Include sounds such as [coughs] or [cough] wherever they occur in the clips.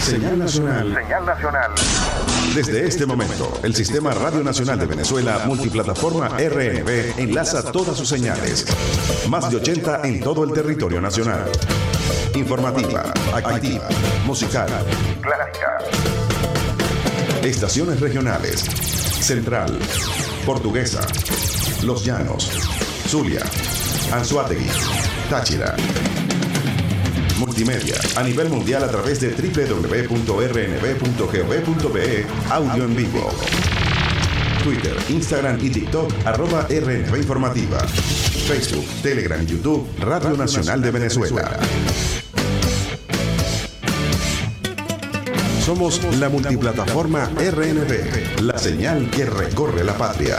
Señal nacional. Señal nacional. Desde este momento, el Sistema Radio Nacional de Venezuela Multiplataforma RNB enlaza todas sus señales. Más de 80 en todo el territorio nacional. Informativa, activa, musical, Clásica. estaciones regionales. Central, Portuguesa, Los Llanos, Zulia, Anzuategui, Táchira. Multimedia a nivel mundial a través de www.rnb.gov.be Audio en vivo. Twitter, Instagram y TikTok arroba RNB Informativa. Facebook, Telegram y YouTube Radio Nacional de Venezuela. Somos la multiplataforma RNB, la señal que recorre la patria.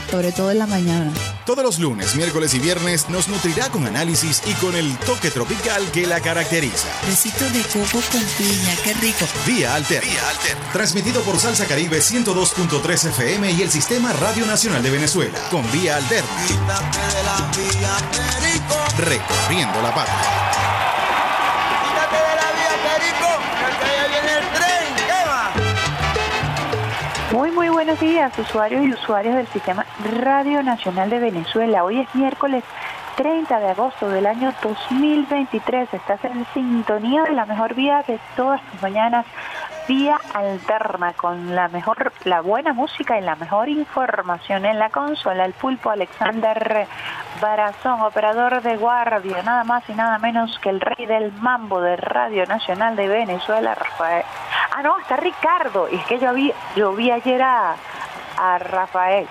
Sobre todo en la mañana. Todos los lunes, miércoles y viernes nos nutrirá con análisis y con el toque tropical que la caracteriza. Besito de coco con piña, qué rico. Vía Alterna. Transmitido por Salsa Caribe 102.3 FM y el Sistema Radio Nacional de Venezuela. Con Vía Alterna. Recorriendo la patria. Muy, buenos días, usuarios y usuarias del Sistema Radio Nacional de Venezuela. Hoy es miércoles 30 de agosto del año 2023. Estás en sintonía de la mejor vía de todas tus mañanas, vía alterna, con la mejor, la buena música y la mejor información en la consola. El pulpo Alexander Barazón, operador de guardia, nada más y nada menos que el rey del mambo de Radio Nacional de Venezuela, Rafael. Ah, no, está Ricardo. Y es que yo vi, yo vi ayer a, Rafael.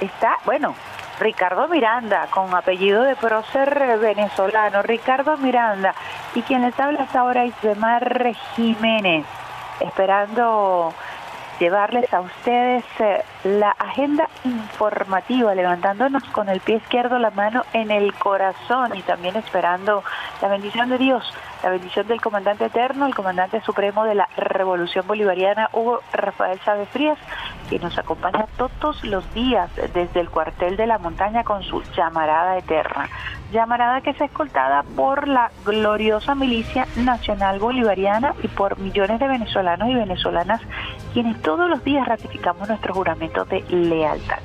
Está, bueno, Ricardo Miranda, con apellido de prócer venezolano, Ricardo Miranda. Y quien les habla hasta ahora Isbemar Jiménez, esperando llevarles a ustedes eh, la agenda informativa, levantándonos con el pie izquierdo, la mano en el corazón y también esperando la bendición de Dios, la bendición del comandante eterno, el comandante supremo de la Revolución Bolivariana, Hugo Rafael Chávez Frías, que nos acompaña todos los días desde el cuartel de la montaña con su llamarada eterna. Llamarada que es escoltada por la gloriosa milicia nacional bolivariana y por millones de venezolanos y venezolanas quienes todos los días ratificamos nuestro juramento de lealtad.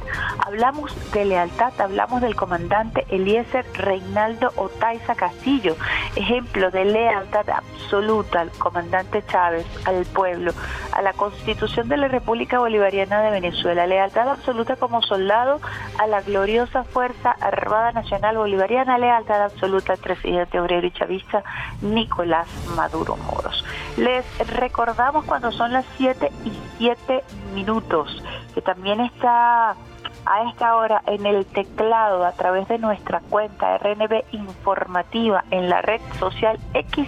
Hablamos de lealtad, hablamos del comandante Eliezer Reinaldo Otaiza Castillo, ejemplo de lealtad absoluta al comandante Chávez, al pueblo, a la constitución de la República Bolivariana de Venezuela, lealtad absoluta como soldado a la gloriosa Fuerza Armada Nacional Bolivariana, lealtad absoluta al presidente obrero y chavista Nicolás Maduro Moros. Les recordamos cuando son las 7 y 7 minutos, que también está a esta hora en el teclado a través de nuestra cuenta RNB informativa en la red social X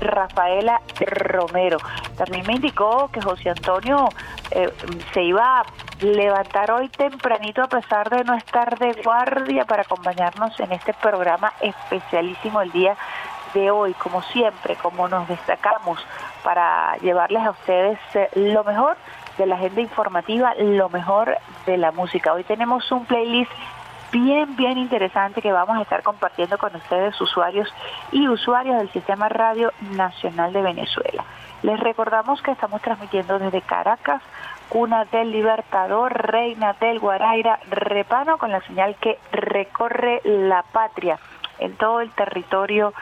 Rafaela Romero. También me indicó que José Antonio eh, se iba a levantar hoy tempranito a pesar de no estar de guardia para acompañarnos en este programa especialísimo el día de hoy, como siempre, como nos destacamos para llevarles a ustedes eh, lo mejor de la agenda informativa, lo mejor de la música. Hoy tenemos un playlist bien, bien interesante que vamos a estar compartiendo con ustedes, usuarios y usuarias del Sistema Radio Nacional de Venezuela. Les recordamos que estamos transmitiendo desde Caracas, cuna del Libertador, reina del Guaraira, Repano, con la señal que recorre la patria en todo el territorio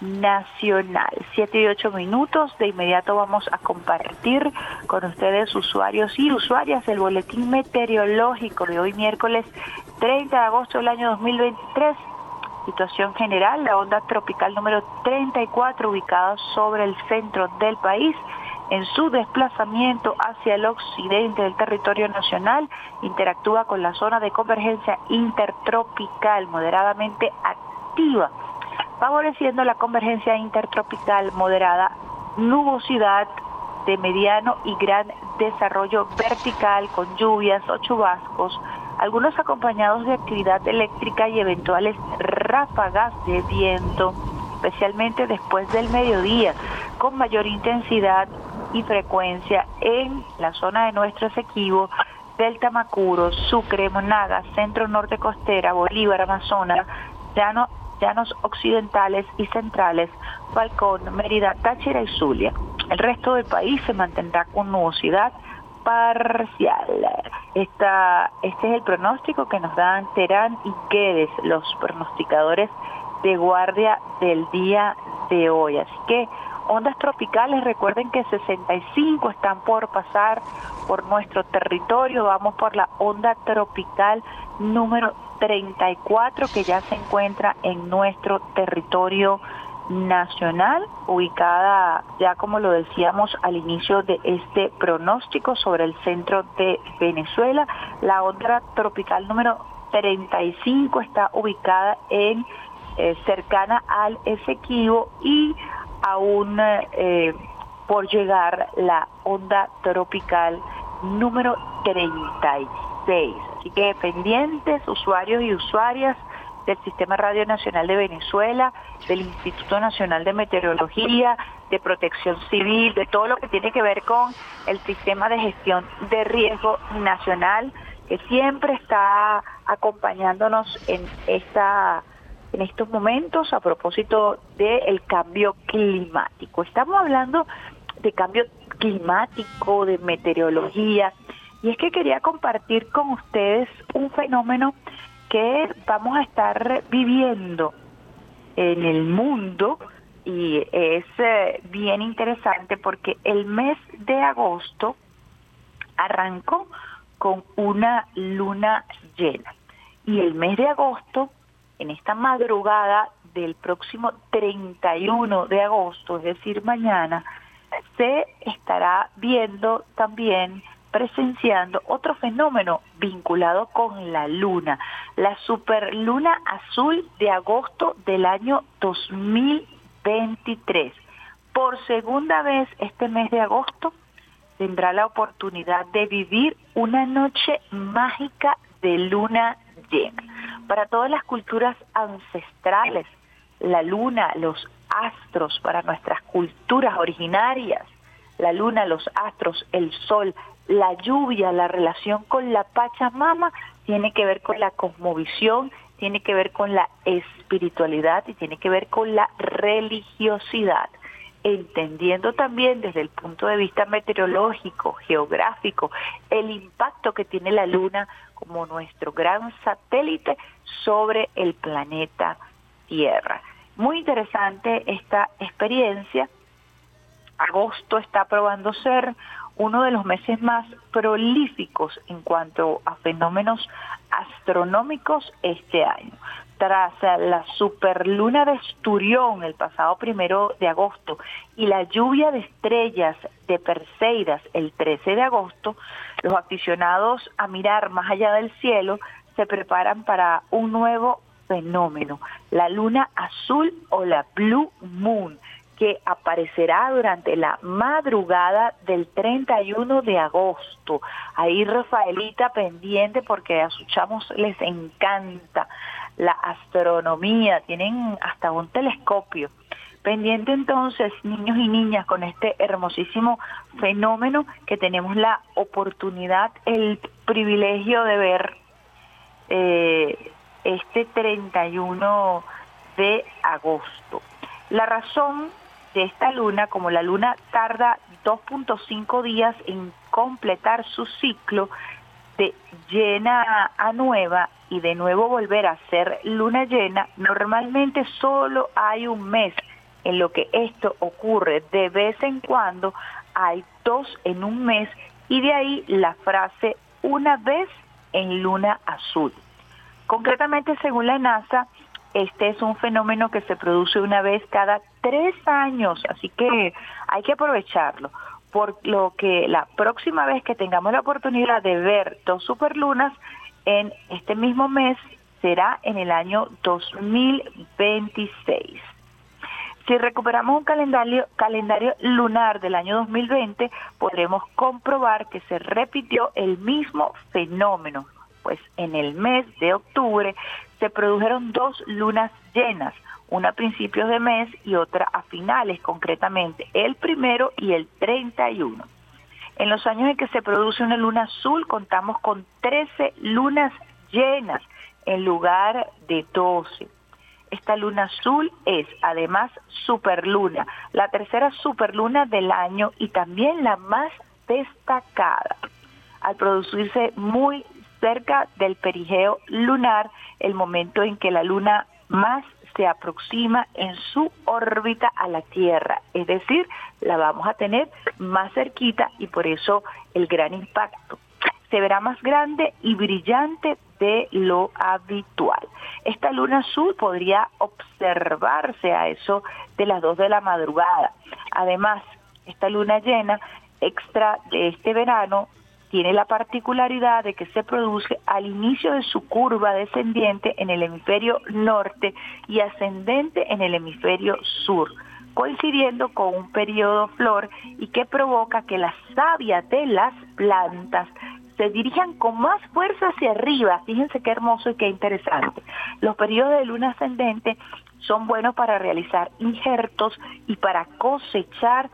nacional. Siete y ocho minutos, de inmediato vamos a compartir con ustedes, usuarios y usuarias, el boletín meteorológico de hoy miércoles 30 de agosto del año 2023. Situación general, la onda tropical número 34 ubicada sobre el centro del país en su desplazamiento hacia el occidente del territorio nacional, interactúa con la zona de convergencia intertropical moderadamente activa favoreciendo la convergencia intertropical moderada, nubosidad de mediano y gran desarrollo vertical con lluvias o chubascos, algunos acompañados de actividad eléctrica y eventuales ráfagas de viento, especialmente después del mediodía, con mayor intensidad y frecuencia en la zona de nuestro Esequibo, Delta Macuro, Sucre, Monagas, Centro Norte Costera, Bolívar, Amazonas, llano, llanos occidentales y centrales, Falcón, Mérida, Táchira y Zulia. El resto del país se mantendrá con nubosidad parcial. Esta, este es el pronóstico que nos dan Terán y Guedes, los pronosticadores de guardia del día de hoy. Así que ondas tropicales, recuerden que 65 están por pasar por nuestro territorio, vamos por la onda tropical número 34 que ya se encuentra en nuestro territorio nacional, ubicada ya como lo decíamos al inicio de este pronóstico sobre el centro de Venezuela. La onda tropical número 35 está ubicada en eh, cercana al Esequibo y aún eh, por llegar la onda tropical número 36. Así que pendientes, usuarios y usuarias del Sistema Radio Nacional de Venezuela, del Instituto Nacional de Meteorología, de Protección Civil, de todo lo que tiene que ver con el sistema de gestión de riesgo nacional, que siempre está acompañándonos en esta en estos momentos a propósito del cambio climático. Estamos hablando de cambio climático, de meteorología, y es que quería compartir con ustedes un fenómeno que vamos a estar viviendo en el mundo y es eh, bien interesante porque el mes de agosto arrancó con una luna llena y el mes de agosto en esta madrugada del próximo 31 de agosto, es decir, mañana, se estará viendo también presenciando otro fenómeno vinculado con la luna, la superluna azul de agosto del año 2023. Por segunda vez este mes de agosto tendrá la oportunidad de vivir una noche mágica de luna Para todas las culturas ancestrales, la luna, los astros, para nuestras culturas originarias, la luna, los astros, el sol, la lluvia, la relación con la Pachamama, tiene que ver con la cosmovisión, tiene que ver con la espiritualidad y tiene que ver con la religiosidad, entendiendo también desde el punto de vista meteorológico, geográfico, el impacto que tiene la luna como nuestro gran satélite sobre el planeta Tierra. Muy interesante esta experiencia. Agosto está probando ser uno de los meses más prolíficos en cuanto a fenómenos astronómicos este año. Tras la superluna de Esturión el pasado primero de agosto y la lluvia de estrellas de Perseidas el 13 de agosto, los aficionados a mirar más allá del cielo se preparan para un nuevo fenómeno, la luna azul o la Blue Moon, que aparecerá durante la madrugada del 31 de agosto. Ahí Rafaelita pendiente porque a sus chamos les encanta la astronomía, tienen hasta un telescopio. Pendiente entonces, niños y niñas, con este hermosísimo fenómeno que tenemos la oportunidad, el privilegio de ver eh, este 31 de agosto. La razón de esta luna, como la luna tarda 2.5 días en completar su ciclo de llena a nueva y de nuevo volver a ser luna llena, normalmente solo hay un mes en lo que esto ocurre. De vez en cuando hay dos en un mes y de ahí la frase una vez en luna azul. Concretamente, según la NASA, este es un fenómeno que se produce una vez cada tres años, así que hay que aprovecharlo. Por lo que la próxima vez que tengamos la oportunidad de ver dos superlunas, en este mismo mes será en el año 2026. Si recuperamos un calendario, calendario lunar del año 2020, podremos comprobar que se repitió el mismo fenómeno, pues en el mes de octubre se produjeron dos lunas llenas, una a principios de mes y otra a finales, concretamente el primero y el 31. En los años en que se produce una luna azul contamos con 13 lunas llenas en lugar de 12. Esta luna azul es además superluna, la tercera superluna del año y también la más destacada. Al producirse muy cerca del perigeo lunar, el momento en que la luna más se aproxima en su órbita a la Tierra, es decir, la vamos a tener más cerquita y por eso el gran impacto. Se verá más grande y brillante de lo habitual. Esta luna azul podría observarse a eso de las 2 de la madrugada. Además, esta luna llena extra de este verano tiene la particularidad de que se produce al inicio de su curva descendiente en el hemisferio norte y ascendente en el hemisferio sur, coincidiendo con un periodo flor y que provoca que la savia de las plantas se dirijan con más fuerza hacia arriba. Fíjense qué hermoso y qué interesante. Los periodos de luna ascendente son buenos para realizar injertos y para cosechar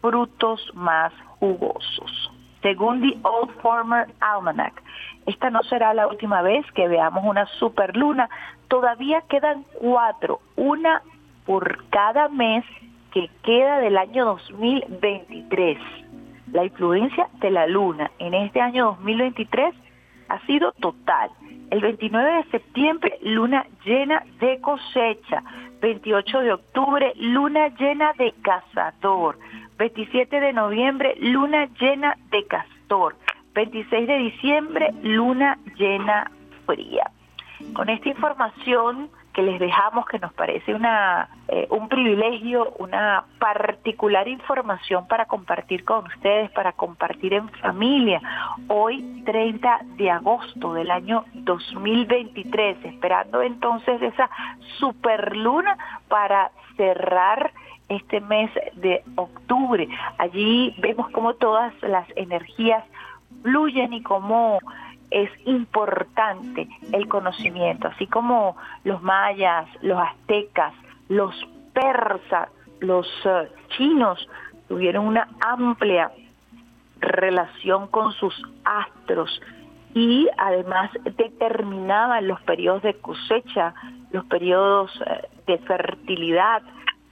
frutos más jugosos. Según The Old Former Almanac, esta no será la última vez que veamos una superluna. Todavía quedan cuatro, una por cada mes que queda del año 2023. La influencia de la luna en este año 2023 ha sido total. El 29 de septiembre, luna llena de cosecha. 28 de octubre, luna llena de cazador. 27 de noviembre, luna llena de castor. 26 de diciembre, luna llena fría. Con esta información que les dejamos, que nos parece una, eh, un privilegio, una particular información para compartir con ustedes, para compartir en familia. Hoy, 30 de agosto del año 2023, esperando entonces esa superluna para cerrar este mes de octubre. Allí vemos como todas las energías fluyen y cómo es importante el conocimiento, así como los mayas, los aztecas, los persas, los eh, chinos tuvieron una amplia relación con sus astros y además determinaban los periodos de cosecha, los periodos eh, de fertilidad,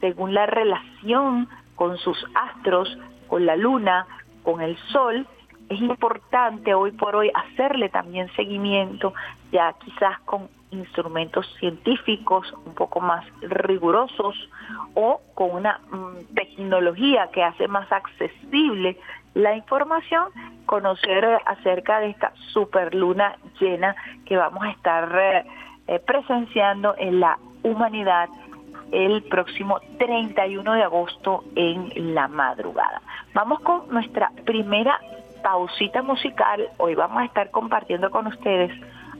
según la relación con sus astros, con la luna, con el sol, es importante hoy por hoy hacerle también seguimiento, ya quizás con instrumentos científicos un poco más rigurosos o con una mm, tecnología que hace más accesible la información, conocer acerca de esta superluna llena que vamos a estar eh, eh, presenciando en la humanidad el próximo 31 de agosto en la madrugada. Vamos con nuestra primera pausita musical. Hoy vamos a estar compartiendo con ustedes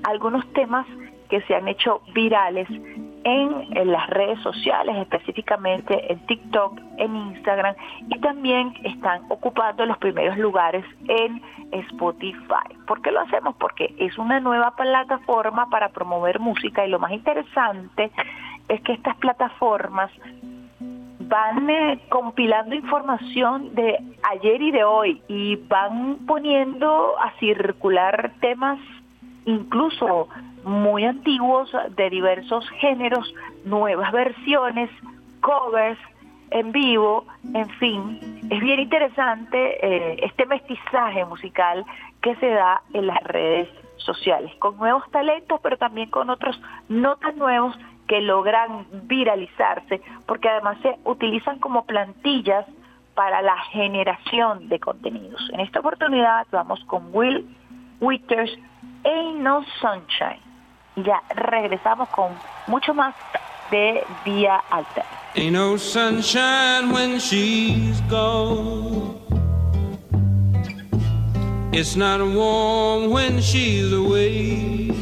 algunos temas que se han hecho virales en, las redes sociales, específicamente en TikTok, en Instagram, y también están ocupando los primeros lugares en Spotify. ¿Por qué lo hacemos? Porque es una nueva plataforma para promover música y lo más interesante es que estas plataformas van eh, compilando información de ayer y de hoy y van poniendo a circular temas incluso muy antiguos de diversos géneros, nuevas versiones, covers en vivo, en fin, es bien interesante eh, este mestizaje musical que se da en las redes sociales, con nuevos talentos, pero también con otros no tan nuevos logran viralizarse, porque además se utilizan como plantillas para la generación de contenidos. En esta oportunidad vamos con Will Withers, Ain't No Sunshine. Y ya regresamos con mucho más de Vía Alta. Ain't no sunshine when she's gone. It's not warm when she's away.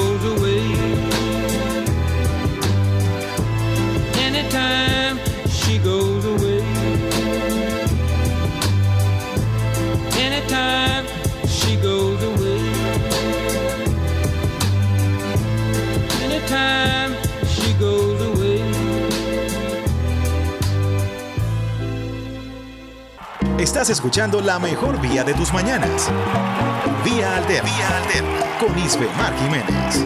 Estás escuchando la mejor vía de tus mañanas. Vía Alterna. Vía Alterna. Con Isbe Mar Jiménez.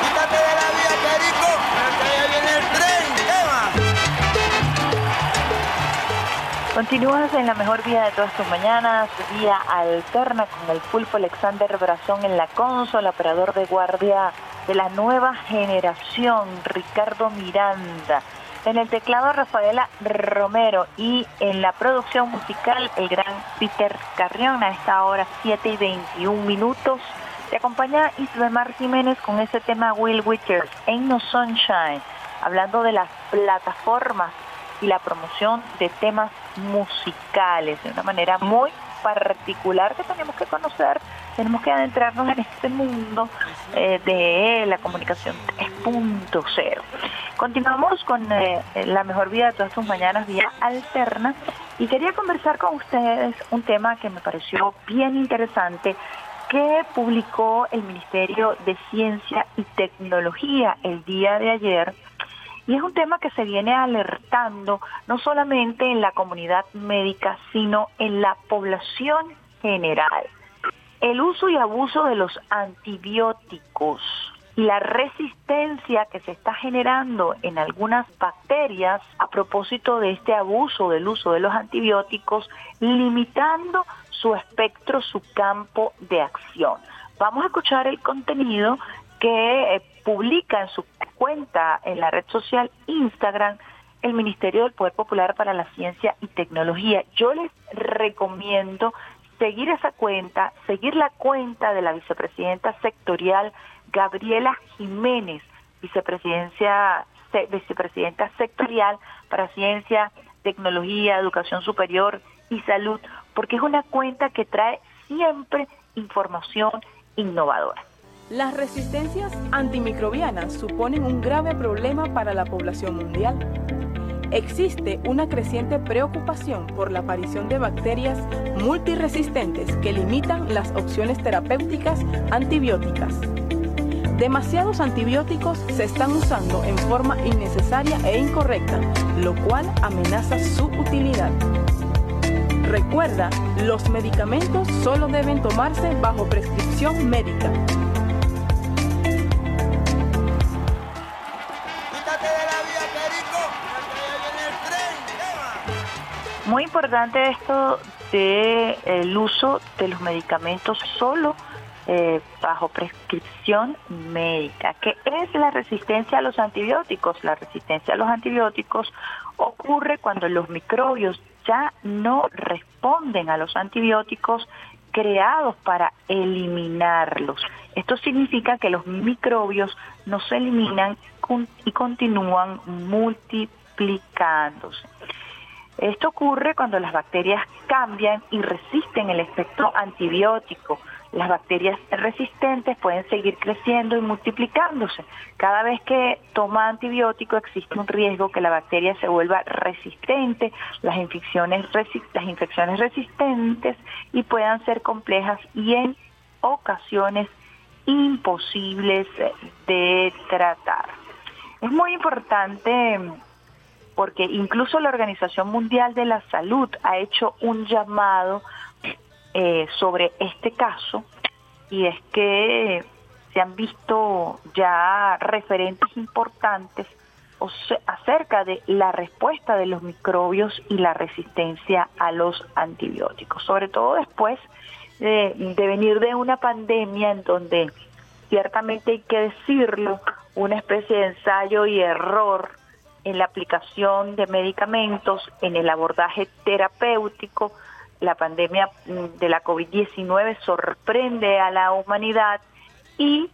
Quítate de la vía, Perico, que ya viene el tren. ¿Qué va? Continúas en la mejor vía de todas tus mañanas, vía alterna con el pulpo Alexander Brazón en la consola, operador de guardia de la nueva generación, Ricardo Miranda. En el teclado Rafaela Romero y en la producción musical el gran Peter Carrión a esta hora 7 y 21 minutos. Te acompaña Isbemar Jiménez con ese tema Will Witchers, Ain't No Sunshine, hablando de las plataformas y la promoción de temas musicales de una manera muy particular que tenemos que conocer, tenemos que adentrarnos en este mundo eh, de la comunicación 3.0. Continuamos con eh, la mejor vida de todas tus mañanas, vía alterna, y quería conversar con ustedes un tema que me pareció bien interesante que publicó el Ministerio de Ciencia y Tecnología el día de ayer y es un tema que se viene alertando no solamente en la comunidad médica, sino en la población general. El uso y abuso de los antibióticos y la resistencia que se está generando en algunas bacterias a propósito de este abuso del uso de los antibióticos, limitando su espectro, su campo de acción. Vamos a escuchar el contenido que eh, publica en su cuenta en la red social Instagram el Ministerio del Poder Popular para la Ciencia y Tecnología. Yo les recomiendo seguir esa cuenta, seguir la cuenta de la vicepresidenta sectorial Gabriela Jiménez, vicepresidencia, vicepresidenta sectorial para ciencia, tecnología, educación superior y salud, porque es una cuenta que trae siempre información innovadora. Las resistencias antimicrobianas suponen un grave problema para la población mundial. Existe una creciente preocupación por la aparición de bacterias multiresistentes que limitan las opciones terapéuticas antibióticas. Demasiados antibióticos se están usando en forma innecesaria e incorrecta, lo cual amenaza su utilidad. Recuerda, los medicamentos solo deben tomarse bajo prescripción médica. Muy importante esto de el uso de los medicamentos solo eh, bajo prescripción médica. ¿Qué es la resistencia a los antibióticos? La resistencia a los antibióticos ocurre cuando los microbios ya no responden a los antibióticos creados para eliminarlos. Esto significa que los microbios no se eliminan y continúan multiplicándose. Esto ocurre cuando las bacterias cambian y resisten el efecto antibiótico. Las bacterias resistentes pueden seguir creciendo y multiplicándose. Cada vez que toma antibiótico existe un riesgo que la bacteria se vuelva resistente, las infecciones, las infecciones resistentes y puedan ser complejas y en ocasiones imposibles de tratar. Es muy importante porque incluso la Organización Mundial de la Salud ha hecho un llamado eh, sobre este caso y es que se han visto ya referentes importantes acerca de la respuesta de los microbios y la resistencia a los antibióticos, sobre todo después de, de venir de una pandemia en donde ciertamente hay que decirlo, una especie de ensayo y error en la aplicación de medicamentos, en el abordaje terapéutico. La pandemia mm, de la COVID-19 sorprende a la humanidad y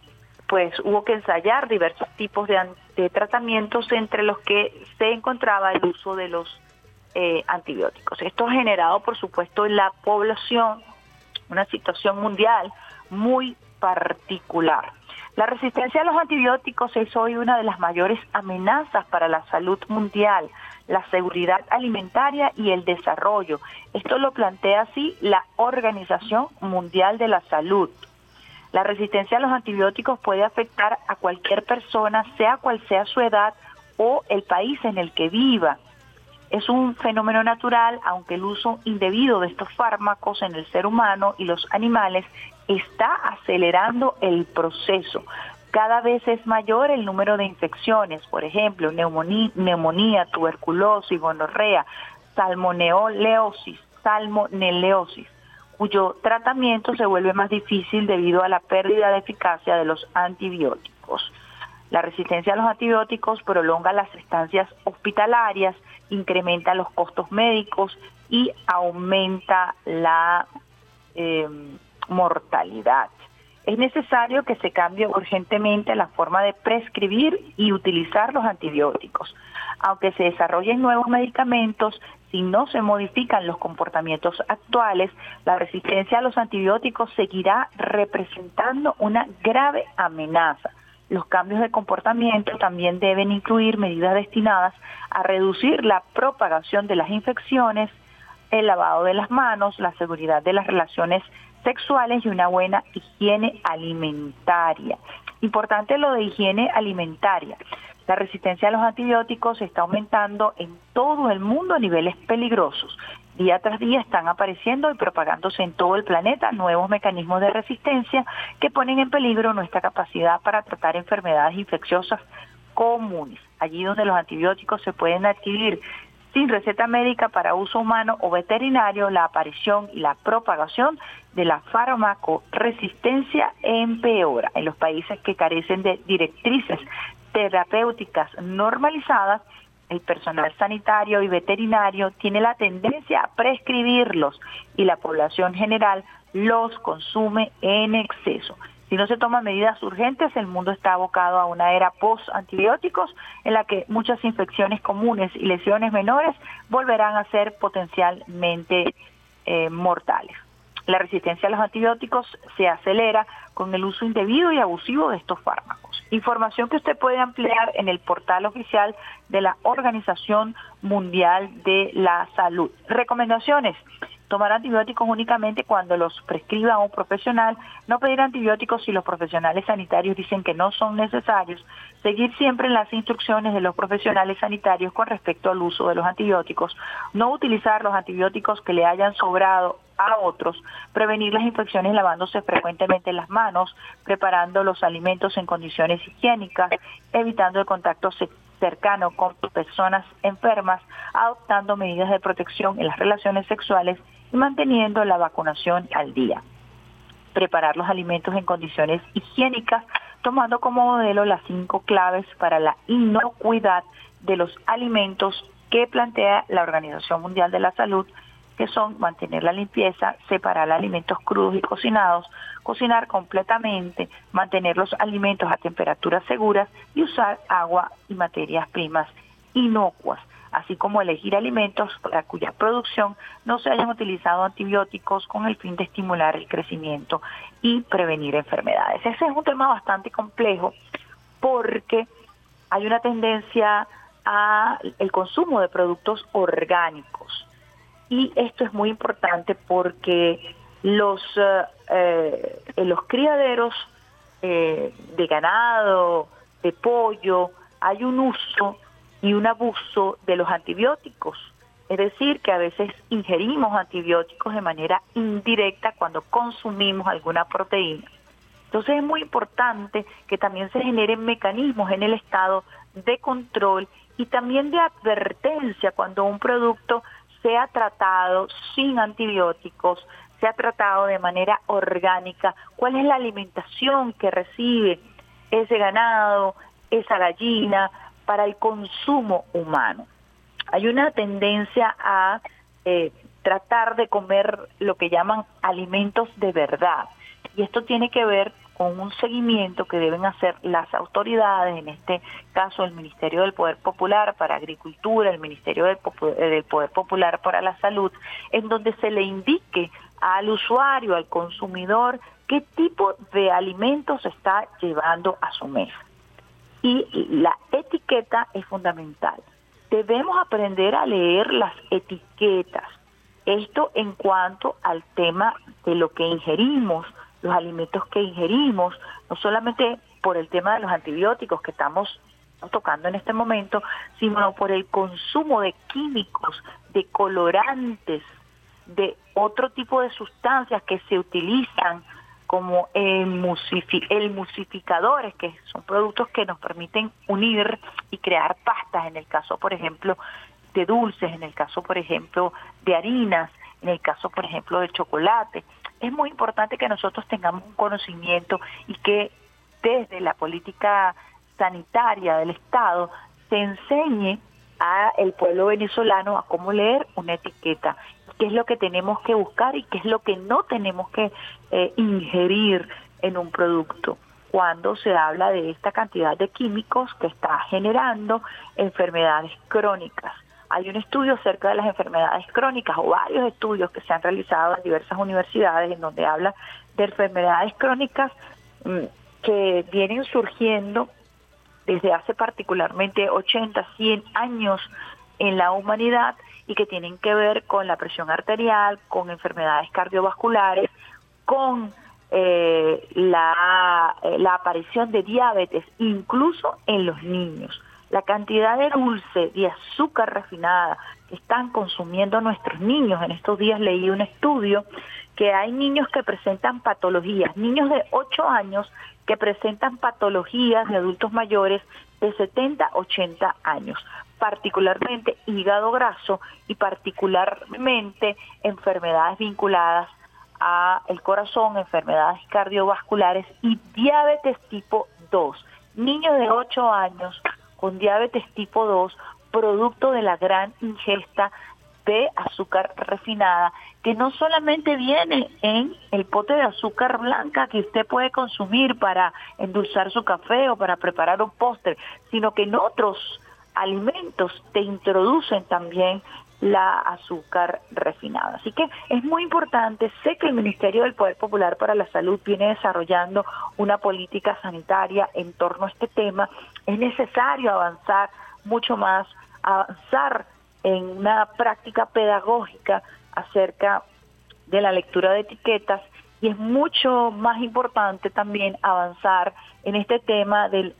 pues hubo que ensayar diversos tipos de, tratamientos entre los que se encontraba el uso de los eh, antibióticos. Esto ha generado, por supuesto, en la población una situación mundial muy particular. La resistencia a los antibióticos es hoy una de las mayores amenazas para la salud mundial, la seguridad alimentaria y el desarrollo. Esto lo plantea así la Organización Mundial de la Salud. La resistencia a los antibióticos puede afectar a cualquier persona, sea cual sea su edad o el país en el que viva. Es un fenómeno natural, aunque el uso indebido de estos fármacos en el ser humano y los animales está acelerando el proceso. Cada vez es mayor el número de infecciones, por ejemplo, neumonía, tuberculosis, gonorrea, salmoneoleosis, salmonelleosis, cuyo tratamiento se vuelve más difícil debido a la pérdida de eficacia de los antibióticos. La resistencia a los antibióticos prolonga las estancias hospitalarias, incrementa los costos médicos y aumenta la eh, mortalidad. Es necesario que se cambie urgentemente la forma de prescribir y utilizar los antibióticos. Aunque se desarrollen nuevos medicamentos, si no se modifican los comportamientos actuales, la resistencia a los antibióticos seguirá representando una grave amenaza. Los cambios de comportamiento también deben incluir medidas destinadas a reducir la propagación de las infecciones, el lavado de las manos, la seguridad de las relaciones sexuales y una buena higiene alimentaria. Importante lo de higiene alimentaria. La resistencia a los antibióticos está aumentando en todo el mundo a niveles peligrosos. Día tras día están apareciendo y propagándose en todo el planeta nuevos mecanismos de resistencia que ponen en peligro nuestra capacidad para tratar enfermedades infecciosas comunes. Allí donde los antibióticos se pueden adquirir sin receta médica para uso humano o veterinario, la aparición y la propagación de la farmacoresistencia empeora. En los países que carecen de directrices terapéuticas normalizadas, el personal sanitario y veterinario tiene la tendencia a prescribirlos y la población general los consume en exceso. Si no se toman medidas urgentes, el mundo está abocado a una era post-antibióticos en la que muchas infecciones comunes y lesiones menores volverán a ser potencialmente eh, mortales. La resistencia a los antibióticos se acelera con el uso indebido y abusivo de estos fármacos. Información que usted puede ampliar en el portal oficial de la Organización Mundial de la Salud. Recomendaciones tomar antibióticos únicamente cuando los prescriba un profesional, no pedir antibióticos si los profesionales sanitarios dicen que no son necesarios, seguir siempre las instrucciones de los profesionales sanitarios con respecto al uso de los antibióticos, no utilizar los antibióticos que le hayan sobrado a otros, prevenir las infecciones lavándose frecuentemente las manos, preparando los alimentos en condiciones higiénicas, evitando el contacto cercano con personas enfermas, adoptando medidas de protección en las relaciones sexuales y manteniendo la vacunación al día. Preparar los alimentos en condiciones higiénicas, tomando como modelo las cinco claves para la inocuidad de los alimentos que plantea la Organización Mundial de la Salud, que son mantener la limpieza, separar alimentos crudos y cocinados, cocinar completamente, mantener los alimentos a temperaturas seguras y usar agua y materias primas inocuas, así como elegir alimentos para cuya producción no se hayan utilizado antibióticos con el fin de estimular el crecimiento y prevenir enfermedades. Ese es un tema bastante complejo porque hay una tendencia a el consumo de productos orgánicos y esto es muy importante porque los eh, eh, los criaderos eh, de ganado, de pollo, hay un uso y un abuso de los antibióticos. Es decir, que a veces ingerimos antibióticos de manera indirecta cuando consumimos alguna proteína. Entonces es muy importante que también se generen mecanismos en el estado de control y también de advertencia cuando un producto sea tratado sin antibióticos, sea tratado de manera orgánica, cuál es la alimentación que recibe ese ganado, esa gallina, para el consumo humano. Hay una tendencia a eh, tratar de comer lo que llaman alimentos de verdad. Y esto tiene que ver con un seguimiento que deben hacer las autoridades, en este caso el Ministerio del Poder Popular para Agricultura, el Ministerio del, del Poder Popular para la Salud, en donde se le indique al usuario, al consumidor, qué tipo de alimentos está llevando a su mesa. Y la etiqueta es fundamental. Debemos aprender a leer las etiquetas. Esto en cuanto al tema de lo que ingerimos, los alimentos que ingerimos, no solamente por el tema de los antibióticos que estamos tocando en este momento, sino por el consumo de químicos, de colorantes, de otro tipo de sustancias que se utilizan como emulsificadores, que son productos que nos permiten unir y crear pastas, en el caso, por ejemplo, de dulces, en el caso, por ejemplo, de harinas, en el caso, por ejemplo, de chocolate. Es muy importante que nosotros tengamos un conocimiento y que desde la política sanitaria del Estado se enseñe a el pueblo venezolano a cómo leer una etiqueta qué es lo que tenemos que buscar y qué es lo que no tenemos que eh, ingerir en un producto cuando se habla de esta cantidad de químicos que está generando enfermedades crónicas. Hay un estudio acerca de las enfermedades crónicas o varios estudios que se han realizado en diversas universidades en donde habla de enfermedades crónicas mm, que vienen surgiendo desde hace particularmente 80, 100 años en la humanidad y que tienen que ver con la presión arterial, con enfermedades cardiovasculares, con eh, la, eh, la aparición de diabetes, incluso en los niños. La cantidad de dulce, de azúcar refinada que están consumiendo nuestros niños. En estos días leí un estudio que hay niños que presentan patologías, niños de 8 años que presentan patologías de adultos mayores de 70, 80 años particularmente hígado graso y particularmente enfermedades vinculadas a el corazón, enfermedades cardiovasculares y diabetes tipo 2. Niños de 8 años con diabetes tipo 2 producto de la gran ingesta de azúcar refinada, que no solamente viene en el pote de azúcar blanca que usted puede consumir para endulzar su café o para preparar un póster, sino que en otros alimentos te introducen también la azúcar refinada. Así que es muy importante, sé que el Ministerio del Poder Popular para la Salud viene desarrollando una política sanitaria en torno a este tema, es necesario avanzar mucho más, avanzar en una práctica pedagógica acerca de la lectura de etiquetas y es mucho más importante también avanzar en este tema del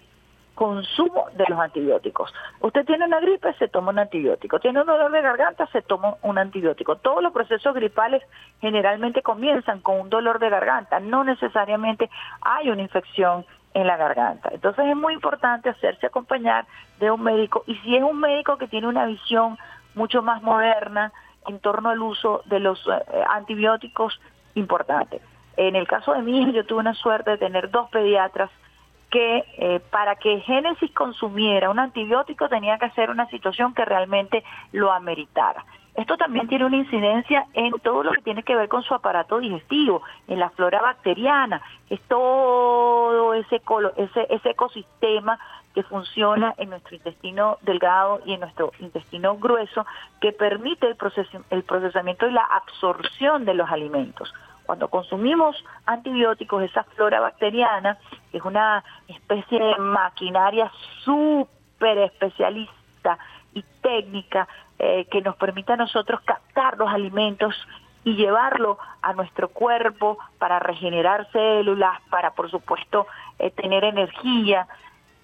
consumo de los antibióticos. Usted tiene una gripe, se toma un antibiótico. Tiene un dolor de garganta, se toma un antibiótico. Todos los procesos gripales generalmente comienzan con un dolor de garganta. No necesariamente hay una infección en la garganta. Entonces es muy importante hacerse acompañar de un médico y si es un médico que tiene una visión mucho más moderna en torno al uso de los eh, antibióticos, importante. En el caso de mí, yo tuve una suerte de tener dos pediatras que eh, para que Génesis consumiera un antibiótico tenía que ser una situación que realmente lo ameritara. Esto también tiene una incidencia en todo lo que tiene que ver con su aparato digestivo, en la flora bacteriana, es todo ese, ese, ese ecosistema que funciona en nuestro intestino delgado y en nuestro intestino grueso que permite el, el procesamiento y la absorción de los alimentos. Cuando consumimos antibióticos, esa flora bacteriana, que es una especie de maquinaria súper especialista y técnica eh, que nos permite a nosotros captar los alimentos y llevarlo a nuestro cuerpo para regenerar células, para por supuesto eh, tener energía.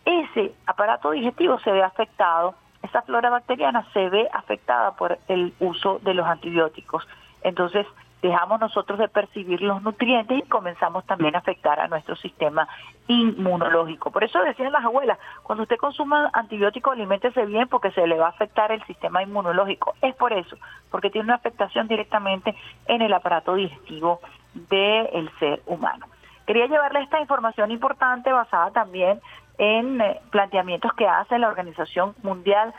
Ese aparato digestivo se ve afectado, esa flora bacteriana se ve afectada por el uso de los antibióticos. Entonces, dejamos nosotros de percibir los nutrientes y comenzamos también a afectar a nuestro sistema inmunológico. Por eso decían las abuelas, cuando usted consuma antibióticos, aliméntese bien porque se le va a afectar el sistema inmunológico. Es por eso, porque tiene una afectación directamente en el aparato digestivo del ser humano. Quería llevarle esta información importante basada también en eh, planteamientos que hace la Organización Mundial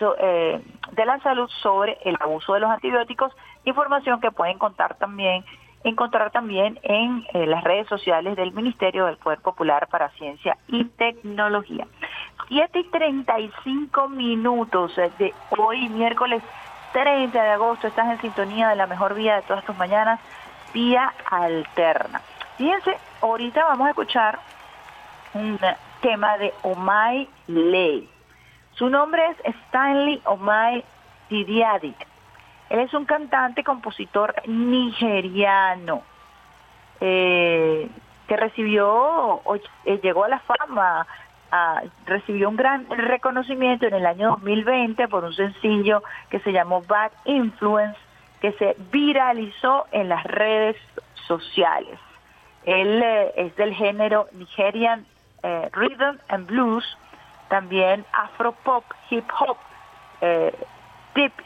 eh, de la Salud sobre el abuso de los antibióticos información que pueden encontrar también encontrar también en eh, las redes sociales del Ministerio del Poder Popular para Ciencia y Tecnología. 7 y 35 minutos de hoy, miércoles 30 de agosto, estás en sintonía de la mejor vía de todas tus mañanas, vía alterna. Fíjense, ahorita vamos a escuchar un tema de Omai Ley. Su nombre es Stanley Omai Didiadik él es un cantante, compositor nigeriano eh, que recibió, eh, llegó a la fama, recibió un gran reconocimiento en el año 2020 por un sencillo que se llamó Bad Influence, que se viralizó en las redes sociales. Él eh, es del género Nigerian Rhythm and Blues, también Afro Pop, Hip Hop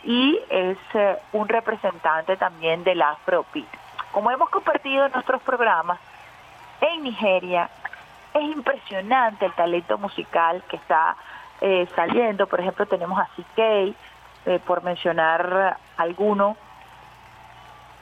y es eh, un representante también del Afrobeat. Como hemos compartido en nuestros programas, en Nigeria es impresionante el talento musical que está eh, saliendo. Por ejemplo, tenemos a CK, eh, por mencionar alguno.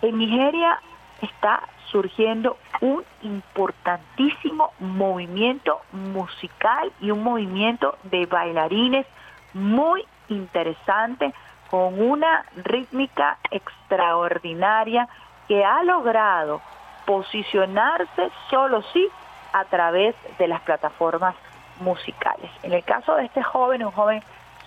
En Nigeria está surgiendo un importantísimo movimiento musical y un movimiento de bailarines muy interesante con una rítmica extraordinaria que ha logrado posicionarse solo sí a través de las plataformas musicales. En el caso de este joven, un joven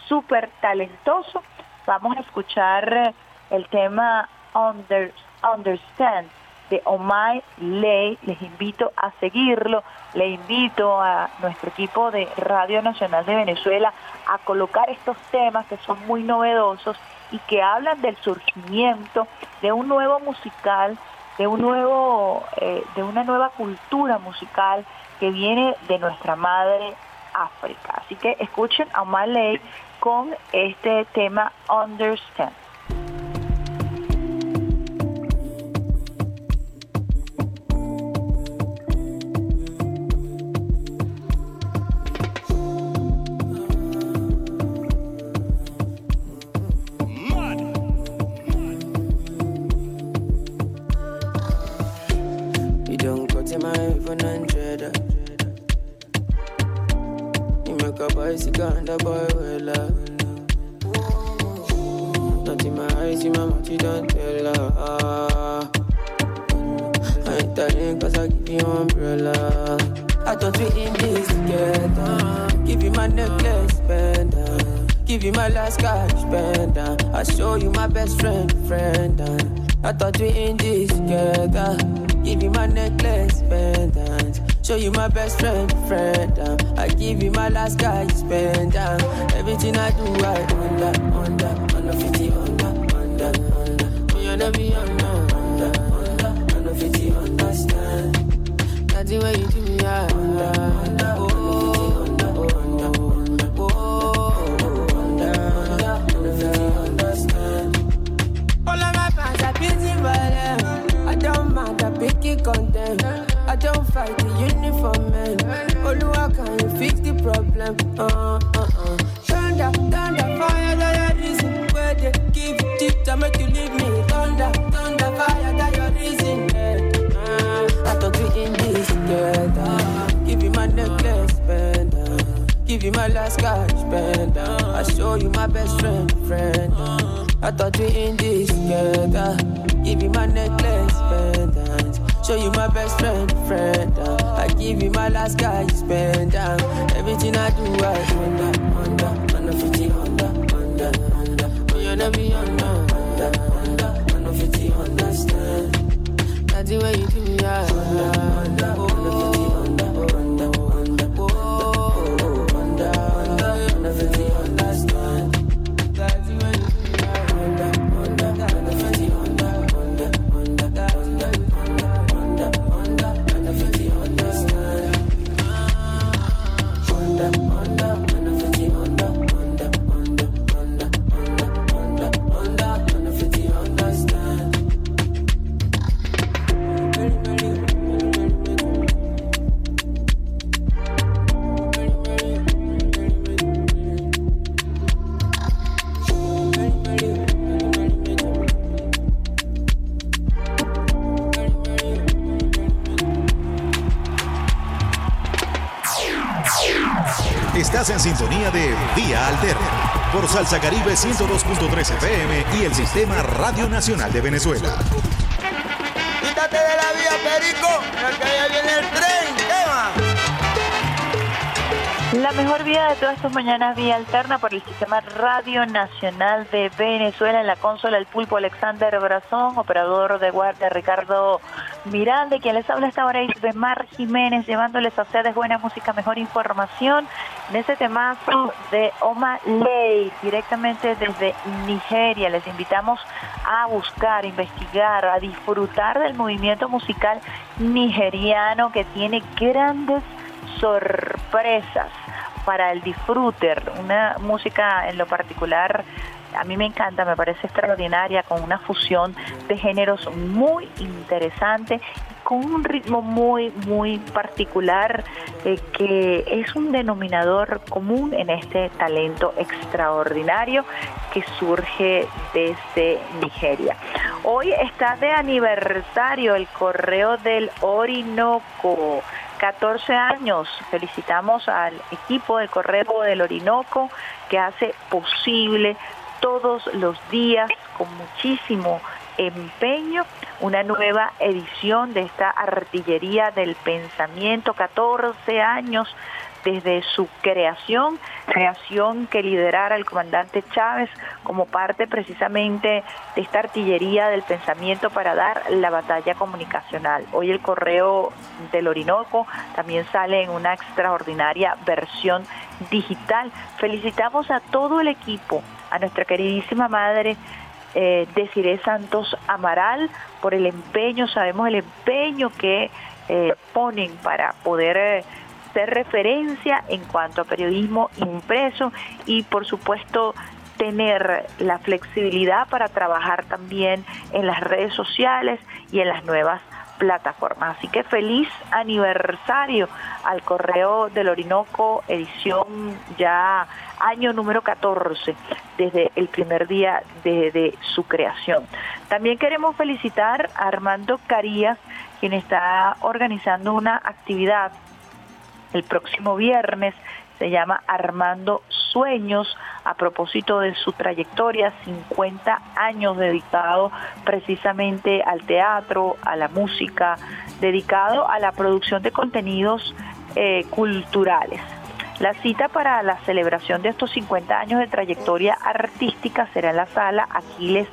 súper talentoso, vamos a escuchar el tema Understand de Omai Ley. Les invito a seguirlo, le invito a nuestro equipo de Radio Nacional de Venezuela a colocar estos temas que son muy novedosos y que hablan del surgimiento de un nuevo musical, de un nuevo, eh, de una nueva cultura musical que viene de nuestra madre África. Así que escuchen a Ley con este tema Understand. The boy will love. Not in my eyes, in my mouth, you don't tell her. I ain't telling cause I give you umbrella. I thought we in this together. Give you my necklace, spender. Give you my last cash, spender. I show you my best friend, friend. I thought we in this together. Give you my necklace, pendant. Show you my best friend, friend. Um, I give you my last guy, you spend. Um, everything I do, I under, under, under 50, under, under, under. Me under, me under, under, under, under 50, understand. Nothing when you do me, I under, under, oh, under, oh, under, oh, under, under, under 50, understand. All of my fans are busy, but I don't mind, I pick. I don't fight the uniform men. Oluwa can you fix the problem? Uh uh uh. Thunder, thunder, fire, that your reason. Where they give it to make you leave me. Thunder, thunder, fire, that your reason. Uh, I thought we in this together. Give you my necklace, bender. Uh, give you my last cash, bender. Uh, I show you my best friend, friend. Uh, I thought we in this together. Give you my necklace. You my best friend, friend. uh. I give you my last guy, you spend down. Everything I do, I under, under, under 50, under, under, under. When you never be under, under, under, under 50, understand. That's the way you do Caribe 102.3 FM y el Sistema Radio Nacional de Venezuela. Quítate de la vía, Perico, que ya viene el tren. La mejor vía de todas tus mañanas, vía alterna por el Sistema Radio Nacional de Venezuela. En la consola, el pulpo Alexander Brazón, operador de guardia Ricardo Miranda, quien les habla esta hora es Mar Jiménez, llevándoles a ustedes buena música, mejor información en ese temazo de Oma Ley, directamente desde Nigeria. Les invitamos a buscar, investigar, a disfrutar del movimiento musical nigeriano que tiene grandes sorpresas para el disfruter, una música en lo particular a mí me encanta, me parece extraordinaria, con una fusión de géneros muy interesante con un ritmo muy, muy particular eh, que es un denominador común en este talento extraordinario que surge desde Nigeria. Hoy está de aniversario el Correo del Orinoco. 14 años. Felicitamos al equipo del Correo del Orinoco que hace posible todos los días con muchísimo empeño una nueva edición de esta artillería del pensamiento, 14 años desde su creación, creación que liderara el comandante Chávez como parte precisamente de esta artillería del pensamiento para dar la batalla comunicacional. Hoy el correo del Orinoco también sale en una extraordinaria versión digital. Felicitamos a todo el equipo, a nuestra queridísima madre eh, Desiree Santos Amaral por el empeño, sabemos el empeño que eh, ponen para poder eh, ser referencia en cuanto a periodismo impreso y por supuesto tener la flexibilidad para trabajar también en las redes sociales y en las nuevas plataformas. Así que feliz aniversario al Correo del Orinoco, edición ya año número 14, desde el primer día de su creación. También queremos felicitar a Armando Carías, quien está organizando una actividad el próximo viernes se llama Armando Sueños a propósito de su trayectoria, 50 años dedicado precisamente al teatro, a la música, dedicado a la producción de contenidos eh, culturales. La cita para la celebración de estos 50 años de trayectoria artística será en la sala Aquiles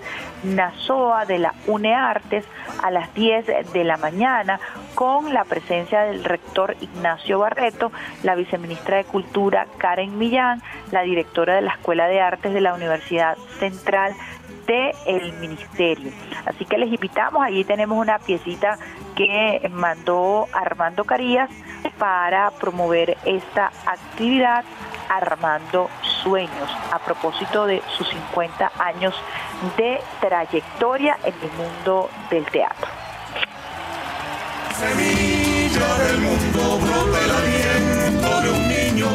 Nazoa de la UNEARTES a las 10 de la mañana con la presencia del rector Ignacio Barreto, la viceministra de Cultura Karen Millán, la directora de la Escuela de Artes de la Universidad Central del Ministerio. Así que les invitamos, allí tenemos una piecita que mandó Armando Carías para promover esta actividad Armando Sueños a propósito de sus 50 años de trayectoria en el mundo del teatro. Semilla del mundo brota el aliento de un niño,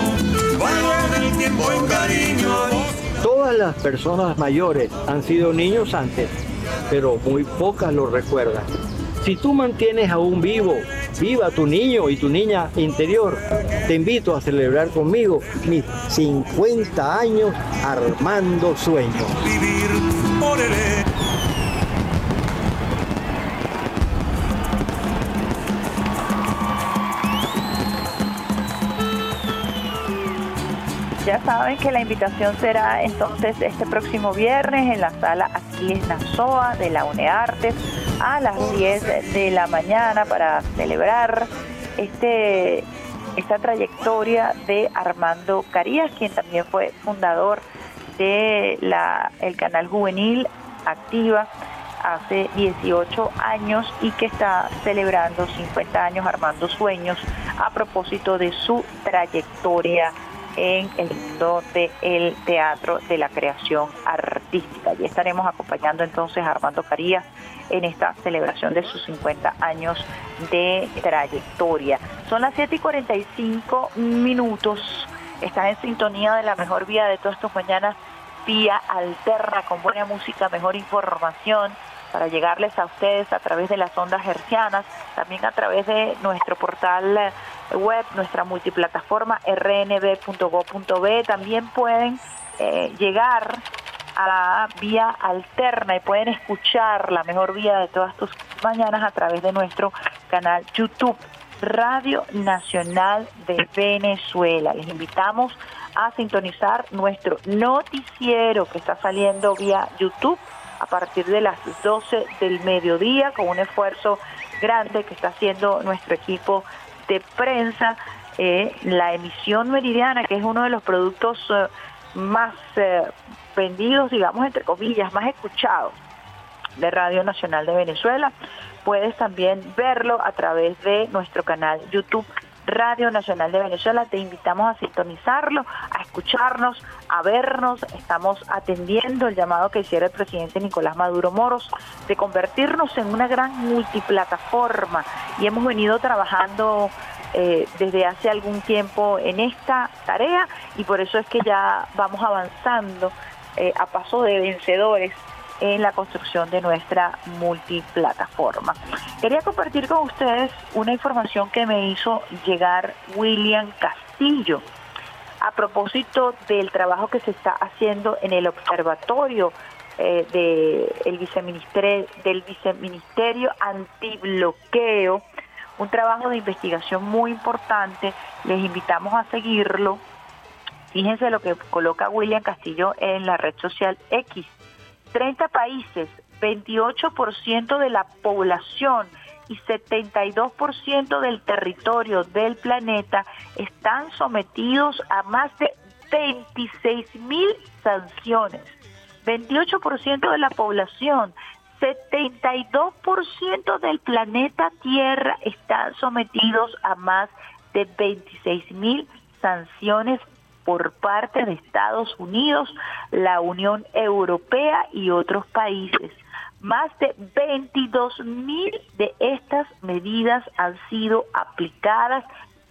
vaya en el tiempo en cariño. Todas las personas mayores han sido niños antes, pero muy pocas lo recuerdan. Si tú mantienes aún vivo, viva tu niño y tu niña interior, te invito a celebrar conmigo mis 50 años armando sueños. Ya saben que la invitación será entonces este próximo viernes en la sala Aquiles Nazoa de la UNEARTES a las 10 de la mañana para celebrar este esta trayectoria de Armando Carías, quien también fue fundador de la, el canal juvenil Activa hace 18 años y que está celebrando 50 años Armando Sueños a propósito de su trayectoria en el mundo del teatro de la creación artística. Y estaremos acompañando entonces a Armando Carías en esta celebración de sus 50 años de trayectoria. Son las 7 y 45 minutos. Estás en sintonía de la mejor vía de todas tus mañanas, vía alterna, con buena música, mejor información para llegarles a ustedes a través de las ondas hercianas, también a través de nuestro portal web, nuestra multiplataforma rnb.go.b. También pueden eh, llegar a la vía alterna y pueden escuchar la mejor vía de todas tus mañanas a través de nuestro canal YouTube Radio Nacional de Venezuela. Les invitamos a sintonizar nuestro noticiero que está saliendo vía YouTube a partir de las 12 del mediodía con un esfuerzo grande que está haciendo nuestro equipo de prensa. Eh, la emisión meridiana, que es uno de los productos eh, más eh, vendidos, digamos, entre comillas, más escuchados de Radio Nacional de Venezuela. Puedes también verlo a través de nuestro canal YouTube Radio Nacional de Venezuela. Te invitamos a sintonizarlo, a escucharnos, a vernos. Estamos atendiendo el llamado que hiciera el presidente Nicolás Maduro Moros de convertirnos en una gran multiplataforma y hemos venido trabajando eh, desde hace algún tiempo en esta tarea y por eso es que ya vamos avanzando eh, a paso de vencedores en la construcción de nuestra multiplataforma. Quería compartir con ustedes una información que me hizo llegar William Castillo a propósito del trabajo que se está haciendo en el observatorio eh, viceministerio, del viceministerio antibloqueo, un trabajo de investigación muy importante, les invitamos a seguirlo. Fíjense lo que coloca William Castillo en la red social X. 30 países, 28% de la población y 72% del territorio del planeta están sometidos a más de 26 mil sanciones. 28% de la población, 72% del planeta Tierra están sometidos a más de 26 mil sanciones por parte de Estados Unidos, la Unión Europea y otros países. Más de 22 mil de estas medidas han sido aplicadas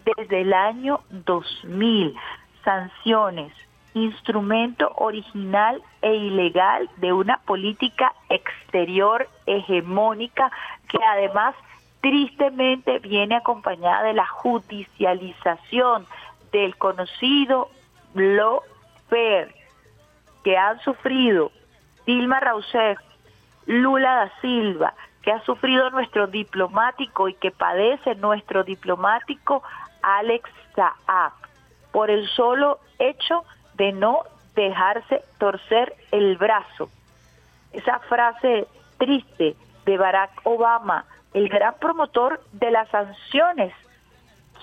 desde el año 2000. Sanciones, instrumento original e ilegal de una política exterior hegemónica que además tristemente viene acompañada de la judicialización del conocido lo fair que han sufrido Dilma Rousseff, Lula da Silva, que ha sufrido nuestro diplomático y que padece nuestro diplomático Alex Saab, por el solo hecho de no dejarse torcer el brazo. Esa frase triste de Barack Obama, el gran promotor de las sanciones,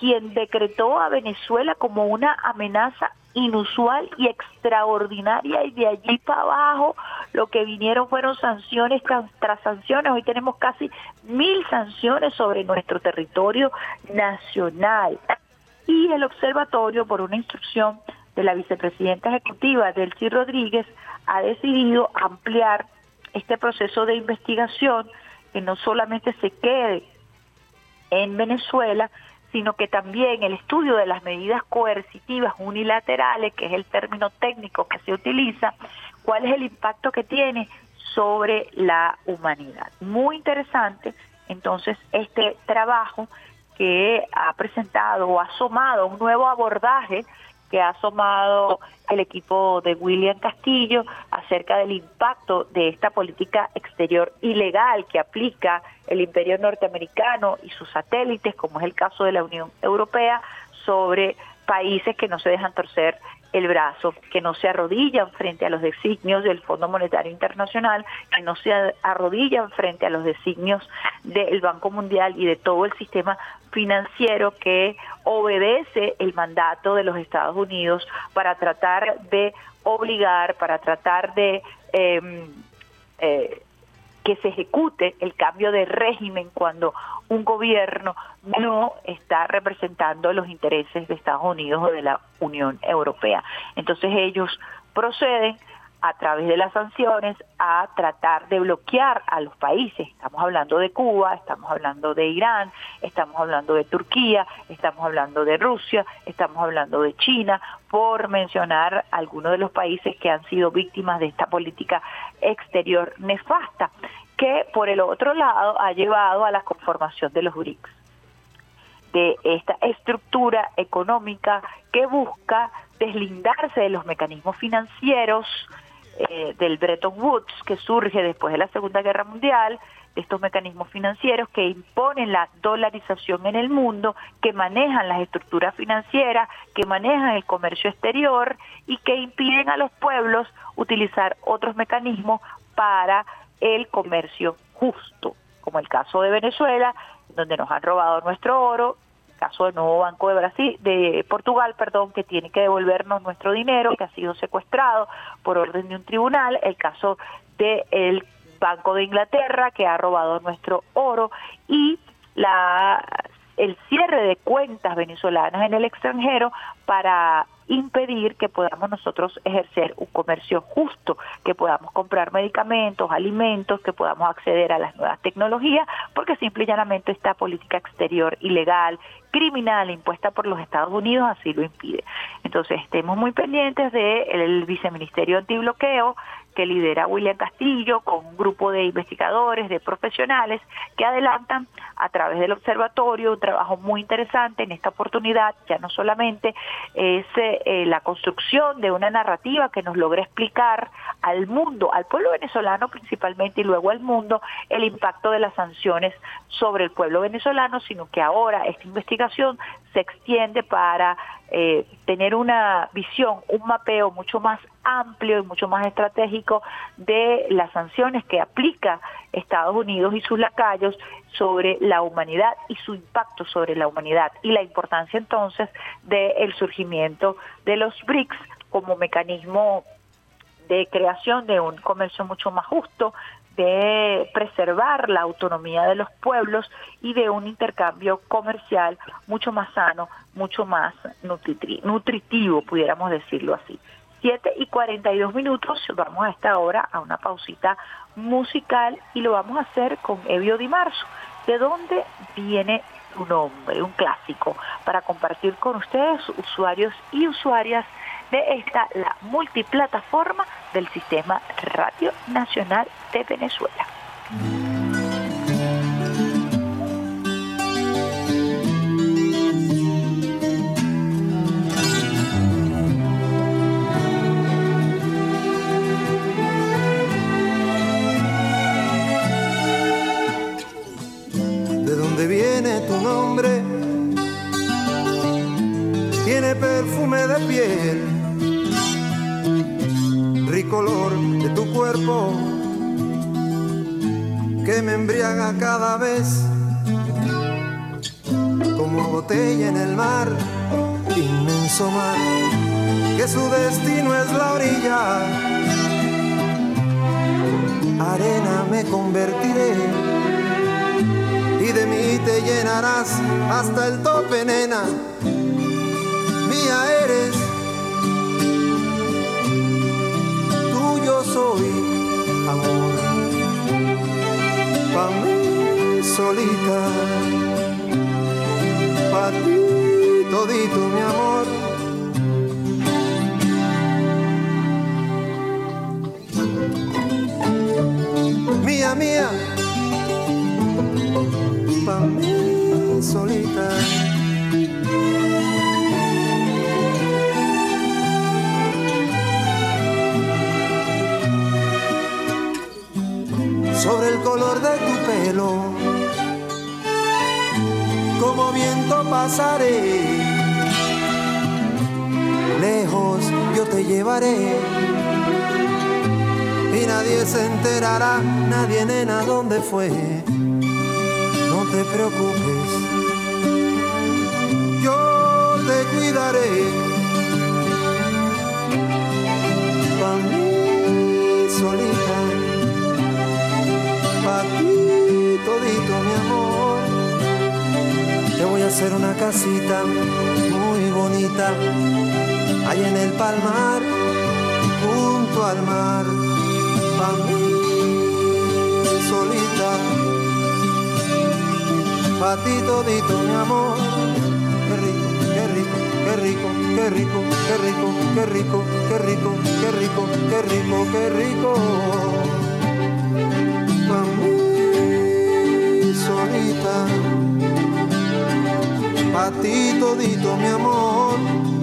quien decretó a Venezuela como una amenaza inusual y extraordinaria y de allí para abajo lo que vinieron fueron sanciones tras sanciones. Hoy tenemos casi mil sanciones sobre nuestro territorio nacional. Y el observatorio, por una instrucción de la vicepresidenta ejecutiva Delcy Rodríguez, ha decidido ampliar este proceso de investigación que no solamente se quede en Venezuela, sino que también el estudio de las medidas coercitivas unilaterales, que es el término técnico que se utiliza, cuál es el impacto que tiene sobre la humanidad. Muy interesante, entonces, este trabajo que ha presentado o ha asomado un nuevo abordaje que ha asomado el equipo de William Castillo acerca del impacto de esta política exterior ilegal que aplica el imperio norteamericano y sus satélites, como es el caso de la Unión Europea, sobre países que no se dejan torcer el brazo, que no se arrodillan frente a los designios del Fondo Monetario Internacional, que no se arrodillan frente a los designios del Banco Mundial y de todo el sistema financiero que obedece el mandato de los Estados Unidos para tratar de obligar, para tratar de em, eh, que se ejecute el cambio de régimen cuando un gobierno no está representando los intereses de Estados Unidos o de la Unión Europea. Entonces ellos proceden a través de las sanciones a tratar de bloquear a los países. Estamos hablando de Cuba, estamos hablando de Irán, estamos hablando de Turquía, estamos hablando de Rusia, estamos hablando de China, por mencionar algunos de los países que han sido víctimas de esta política exterior nefasta, que por el otro lado ha llevado a la conformación de los BRICS de esta estructura económica que busca deslindarse de los mecanismos financieros eh, del Bretton Woods que surge después de la Segunda Guerra Mundial, estos mecanismos financieros que imponen la dolarización en el mundo, que manejan las estructuras financieras, que manejan el comercio exterior y que impiden a los pueblos utilizar otros mecanismos para el comercio justo, como el caso de Venezuela, donde nos han robado nuestro oro, caso del nuevo Banco de Brasil, de Portugal, perdón, que tiene que devolvernos nuestro dinero que ha sido secuestrado por orden de un tribunal, el caso del Banco de Inglaterra que ha robado nuestro oro y la el cierre de cuentas venezolanas en el extranjero para impedir que podamos nosotros ejercer un comercio justo, que podamos comprar medicamentos, alimentos, que podamos acceder a las nuevas tecnologías, porque simple y llanamente esta política exterior ilegal, criminal impuesta por los Estados Unidos así lo impide. Entonces, estemos muy pendientes del viceministerio antibloqueo, que lidera William Castillo con un grupo de investigadores, de profesionales que adelantan a través del observatorio un trabajo muy interesante. En esta oportunidad, ya no solamente es eh, la construcción de una narrativa que nos logre explicar al mundo, al pueblo venezolano principalmente y luego al mundo, el impacto de las sanciones sobre el pueblo venezolano, sino que ahora esta investigación se extiende para eh, tener una visión, un mapeo mucho más amplio y mucho más estratégico de las sanciones que aplica Estados Unidos y sus lacayos sobre la humanidad y su impacto sobre la humanidad y la importancia entonces del surgimiento de los BRICS como mecanismo de creación de un comercio mucho más justo, de preservar la autonomía de los pueblos y de un intercambio comercial mucho más sano, mucho más nutritivo, pudiéramos decirlo así. 7 y 42 minutos, vamos a esta hora a una pausita musical y lo vamos a hacer con Evio Di Marzo. ¿De dónde viene tu nombre? Un clásico para compartir con ustedes, usuarios y usuarias de esta, la multiplataforma del Sistema Radio Nacional de Venezuela. Qué rico, qué rico, qué rico, qué rico, qué rico, qué rico. Pa' mí solita ti mi amor.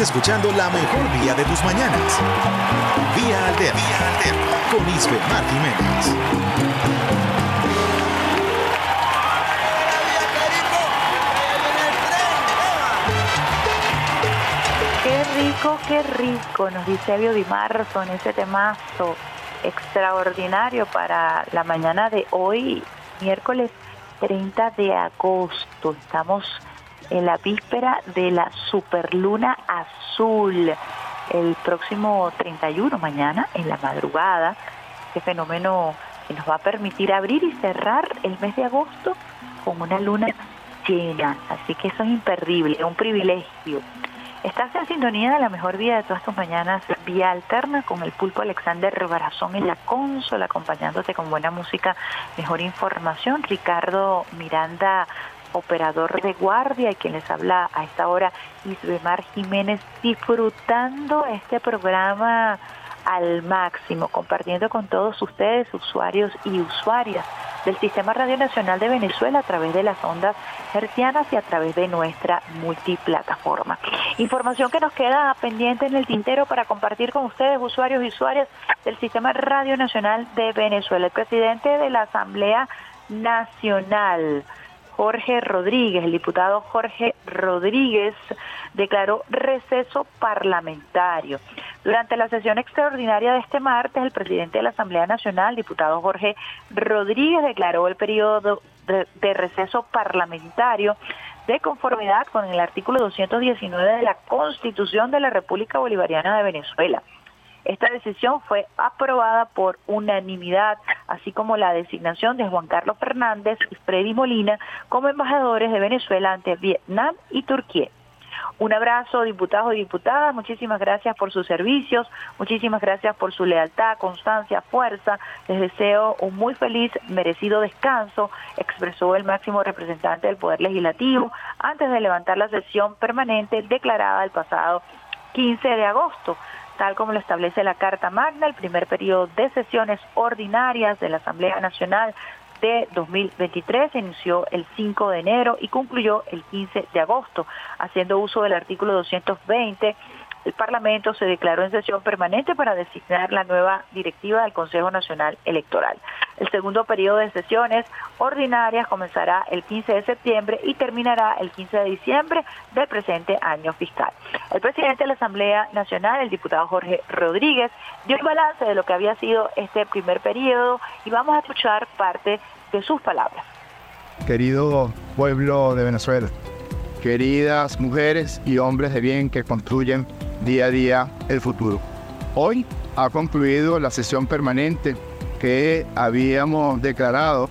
Escuchando la mejor vía de tus mañanas. Vía Alterna. Vía Alterna. Con Isbe Mar Jiménez. Qué rico, qué rico, nos dice Elio Di Marzo en ese temazo extraordinario para la mañana de hoy, miércoles 30 de agosto. Estamos en la víspera de la superluna azul. El próximo 31, mañana, en la madrugada, este fenómeno que nos va a permitir abrir y cerrar el mes de agosto con una luna llena. Así que eso es imperdible, es un privilegio. Estás en sintonía de la mejor vida de todas tus mañanas, vía alterna con el pulpo Alexander Barazón en la consola, acompañándote con buena música, mejor información. Ricardo Miranda, operador de guardia, y quien les habla a esta hora, Isbemar Jiménez, disfrutando este programa al máximo, compartiendo con todos ustedes, usuarios y usuarias del Sistema Radio Nacional de Venezuela a través de las ondas hercianas y a través de nuestra multiplataforma. Información que nos queda pendiente en el tintero para compartir con ustedes, usuarios y usuarias del Sistema Radio Nacional de Venezuela. El presidente de la Asamblea Nacional, Jorge Rodríguez, el diputado Jorge Rodríguez, declaró receso parlamentario. Durante la sesión extraordinaria de este martes, el presidente de la Asamblea Nacional, diputado Jorge Rodríguez, declaró el periodo de, de receso parlamentario de conformidad con el artículo 219 de la Constitución de la República Bolivariana de Venezuela. Esta decisión fue aprobada por unanimidad, así como la designación de Juan Carlos Fernández y Freddy Molina como embajadores de Venezuela ante Vietnam y Turquía. Un abrazo, diputados y diputadas. Muchísimas gracias por sus servicios. Muchísimas gracias por su lealtad, constancia, fuerza. Les deseo un muy feliz, merecido descanso, expresó el máximo representante del Poder Legislativo antes de levantar la sesión permanente declarada el pasado 15 de agosto tal como lo establece la Carta Magna, el primer periodo de sesiones ordinarias de la Asamblea Nacional de 2023 se inició el 5 de enero y concluyó el 15 de agosto, haciendo uso del artículo 220 el Parlamento se declaró en sesión permanente para designar la nueva directiva del Consejo Nacional Electoral. El segundo periodo de sesiones ordinarias comenzará el 15 de septiembre y terminará el 15 de diciembre del presente año fiscal. El presidente de la Asamblea Nacional, el diputado Jorge Rodríguez, dio el balance de lo que había sido este primer periodo y vamos a escuchar parte de sus palabras. Querido pueblo de Venezuela, queridas mujeres y hombres de bien que construyen día a día el futuro. Hoy ha concluido la sesión permanente que habíamos declarado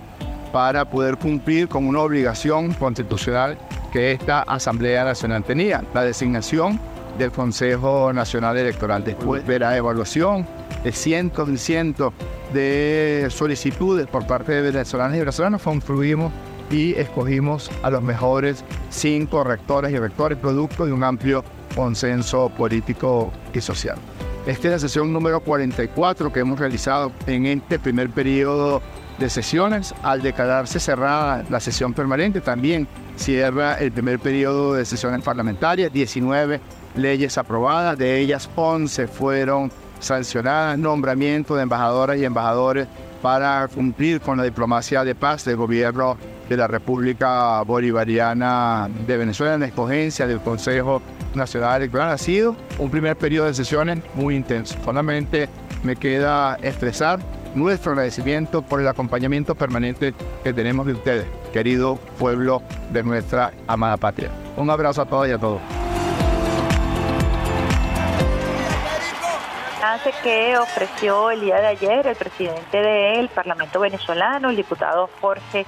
para poder cumplir con una obligación constitucional que esta Asamblea Nacional tenía, la designación del Consejo Nacional Electoral. Después de la evaluación de cientos y cientos de solicitudes por parte de venezolanos y venezolanos, concluimos y escogimos a los mejores cinco rectores y rectores producto de un amplio consenso político y social. Esta es la sesión número 44 que hemos realizado en este primer periodo de sesiones. Al declararse cerrada la sesión permanente, también cierra el primer periodo de sesiones parlamentarias, 19 leyes aprobadas, de ellas 11 fueron sancionadas, nombramiento de embajadoras y embajadores para cumplir con la diplomacia de paz del gobierno de la República Bolivariana de Venezuela en la escogencia del Consejo Nacional Electoral. Ha sido un primer periodo de sesiones muy intenso. Solamente me queda expresar nuestro agradecimiento por el acompañamiento permanente que tenemos de ustedes, querido pueblo de nuestra amada patria. Un abrazo a todas y a todos. que ofreció el día de ayer el presidente del Parlamento venezolano, el diputado Jorge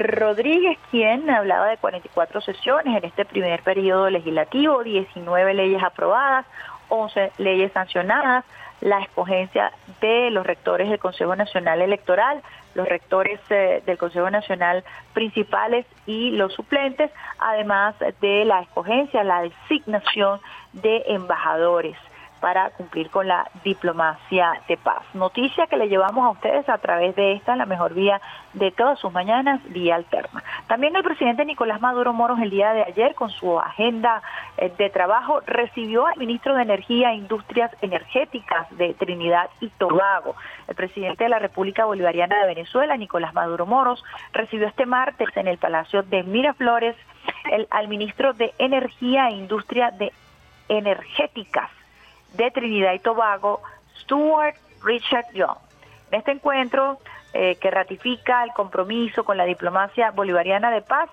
Rodríguez, quien hablaba de 44 sesiones en este primer periodo legislativo, 19 leyes aprobadas, 11 leyes sancionadas, la escogencia de los rectores del Consejo Nacional Electoral, los rectores eh, del Consejo Nacional principales y los suplentes, además de la escogencia, la designación de embajadores para cumplir con la diplomacia de paz. Noticia que le llevamos a ustedes a través de esta, la mejor vía de todas sus mañanas, vía alterna. También el presidente Nicolás Maduro Moros el día de ayer, con su agenda eh, de trabajo, recibió al ministro de Energía e Industrias Energéticas de Trinidad y Tobago. El presidente de la República Bolivariana de Venezuela, Nicolás Maduro Moros, recibió este martes en el Palacio de Miraflores el, al ministro de Energía e Industria de Energéticas de Trinidad y Tobago, Stuart Richard Young. En este encuentro, eh, que ratifica el compromiso con la diplomacia bolivariana de paz,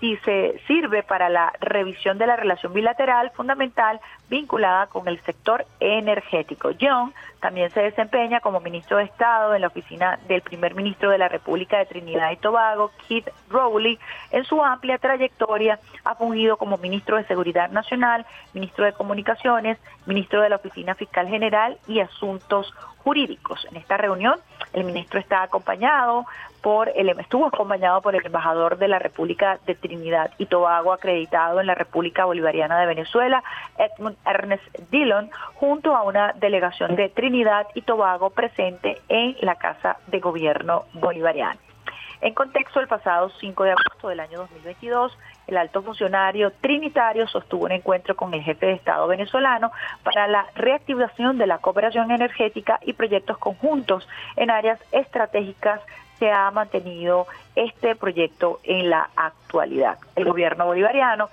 y se sirve para la revisión de la relación bilateral fundamental vinculada con el sector energético. Young también se desempeña como ministro de Estado en la oficina del primer ministro de la República de Trinidad y Tobago, Keith Rowley. En su amplia trayectoria ha fungido como ministro de Seguridad Nacional, ministro de Comunicaciones, ministro de la Oficina Fiscal General y Asuntos Jurídicos. En esta reunión, el ministro está acompañado por el estuvo acompañado por el embajador de la República de Trinidad y Tobago acreditado en la República Bolivariana de Venezuela, Edmund Ernest Dillon, junto a una delegación de Trinidad y Tobago presente en la Casa de Gobierno Bolivariana. En contexto, el pasado 5 de agosto del año 2022, el alto funcionario trinitario sostuvo un encuentro con el jefe de Estado venezolano para la reactivación de la cooperación energética y proyectos conjuntos en áreas estratégicas se ha mantenido este proyecto en la actualidad. El gobierno bolivariano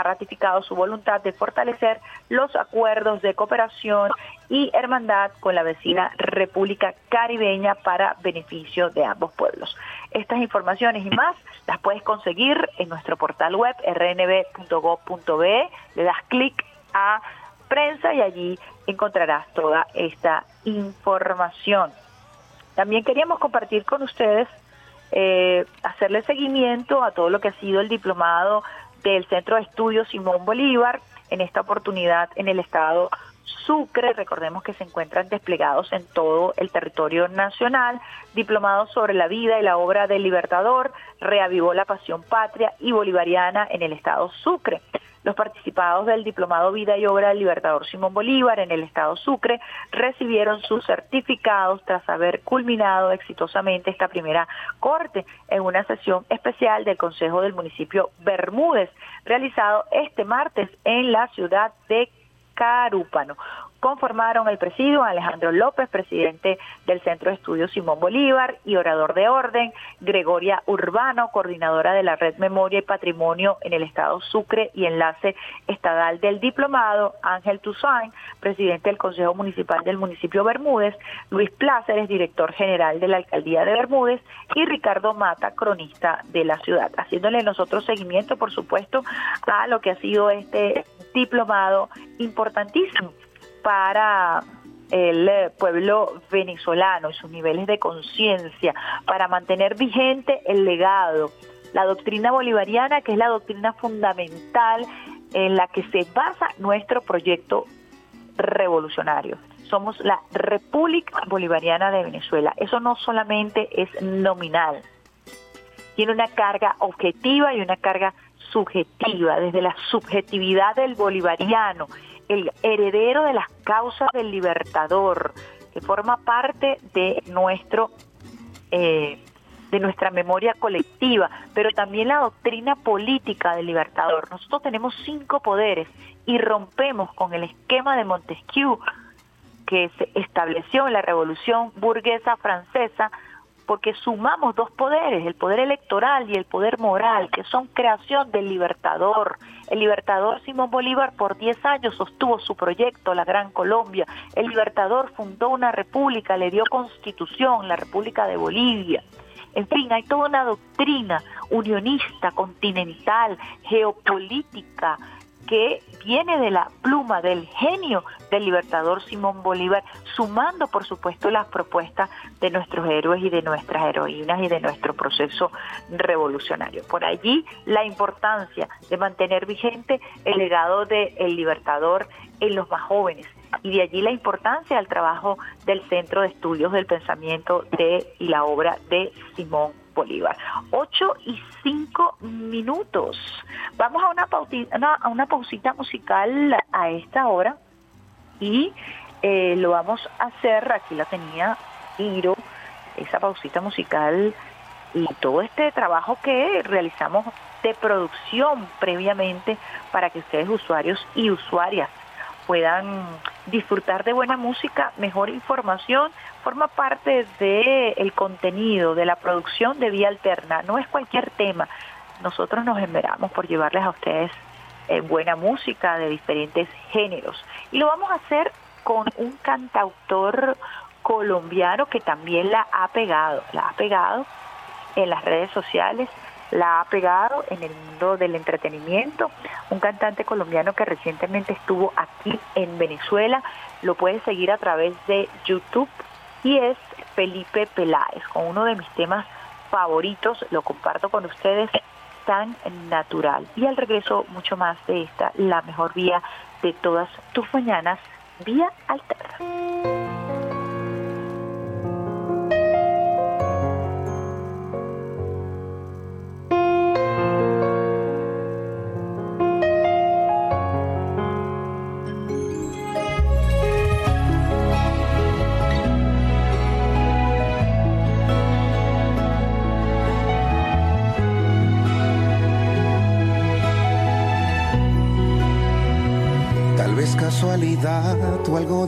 ha ratificado su voluntad de fortalecer los acuerdos de cooperación y hermandad con la vecina República Caribeña para beneficio de ambos pueblos. Estas informaciones y más las puedes conseguir en nuestro portal web rnb.gov.be, le das clic a prensa y allí encontrarás toda esta información. También queríamos compartir con ustedes, eh, hacerle seguimiento a todo lo que ha sido el diplomado del Centro de Estudios Simón Bolívar, en esta oportunidad en el estado Sucre, recordemos que se encuentran desplegados en todo el territorio nacional, diplomados sobre la vida y la obra del Libertador, reavivó la pasión patria y bolivariana en el estado Sucre. Los participados del Diplomado Vida y Obra del Libertador Simón Bolívar en el Estado Sucre recibieron sus certificados tras haber culminado exitosamente esta primera corte en una sesión especial del Consejo del Municipio Bermúdez, realizado este martes en la ciudad de Carúpano conformaron el presidio Alejandro López, presidente del Centro de Estudios Simón Bolívar y orador de orden, Gregoria Urbano, coordinadora de la Red Memoria y Patrimonio en el Estado Sucre y enlace estadal del diplomado, Ángel Toussaint, presidente del Consejo Municipal del municipio Bermúdez, Luis Pláceres, director general de la Alcaldía de Bermúdez y Ricardo Mata, cronista de la ciudad, haciéndole nosotros seguimiento, por supuesto, a lo que ha sido este diplomado importantísimo para el eh, pueblo venezolano y sus niveles de conciencia, para mantener vigente el legado, la doctrina bolivariana, que es la doctrina fundamental en la que se basa nuestro proyecto revolucionario. Somos la República Bolivariana de Venezuela. Eso no solamente es nominal, tiene una carga objetiva y una carga subjetiva, desde la subjetividad del bolivariano el heredero de las causas del libertador, que forma parte de nuestro eh, de nuestra memoria colectiva, pero también la doctrina política del libertador. Nosotros tenemos cinco poderes y rompemos con el esquema de Montesquieu que se estableció en la Revolución Burguesa Francesa porque sumamos dos poderes, el poder electoral y el poder moral, que son creación del libertador. El libertador Simón Bolívar por 10 años sostuvo su proyecto, la Gran Colombia. El libertador fundó una república, le dio constitución, la República de Bolivia. En fin, hay toda una doctrina unionista, continental, geopolítica, que viene de la pluma del genio del libertador Simón Bolívar, sumando por supuesto las propuestas de nuestros héroes y de nuestras heroínas y de nuestro proceso revolucionario. Por allí la importancia de mantener vigente el legado del libertador en los más jóvenes, y de allí la importancia del trabajo del Centro de Estudios del Pensamiento de y la obra de Simón Bolívar. 8 y 5 minutos. Vamos a una, pautita, una pausita musical a esta hora y eh, lo vamos a hacer, aquí la tenía Iro, esa pausita musical y todo este trabajo que realizamos de producción previamente para que ustedes usuarios y usuarias puedan disfrutar de buena música, mejor información, forma parte del el contenido, de la producción de Vía Alterna. No es cualquier tema. Nosotros nos enveramos por llevarles a ustedes eh, buena música de diferentes géneros. Y lo vamos a hacer con un cantautor colombiano que también la ha pegado, la ha pegado en las redes sociales la ha pegado en el mundo del entretenimiento. Un cantante colombiano que recientemente estuvo aquí en Venezuela, lo puede seguir a través de YouTube y es Felipe Peláez, con uno de mis temas favoritos, lo comparto con ustedes, tan natural. Y al regreso mucho más de esta, la mejor vía de todas tus mañanas, vía alterna.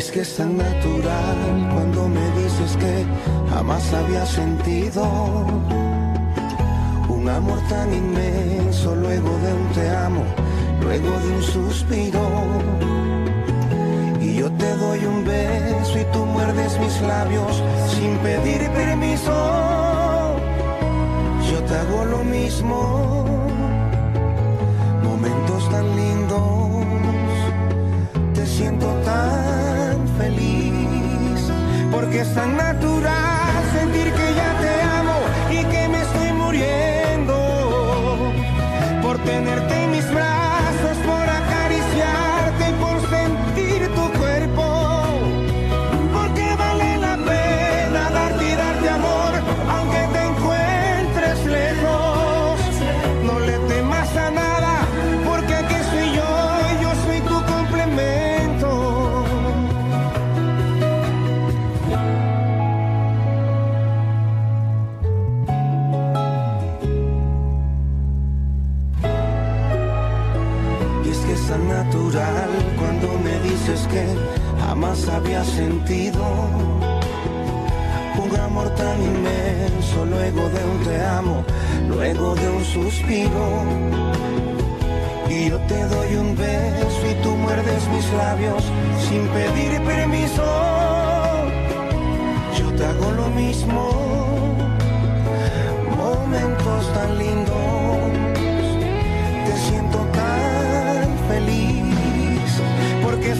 es que es tan natural cuando me dices que jamás había sentido un amor tan inmenso luego de un te amo, luego de un suspiro. Y yo te doy un beso y tú muerdes mis labios sin pedir permiso. Yo te hago lo mismo, momentos tan lindos, te siento porque es tan natural sentir que ya te amo y que me estoy muriendo por tenerte en mis brazos. Había sentido un amor tan inmenso luego de un te amo, luego de un suspiro. Y yo te doy un beso y tú muerdes mis labios sin pedir permiso. Yo te hago lo mismo, momentos tan lindos, te siento tan feliz porque es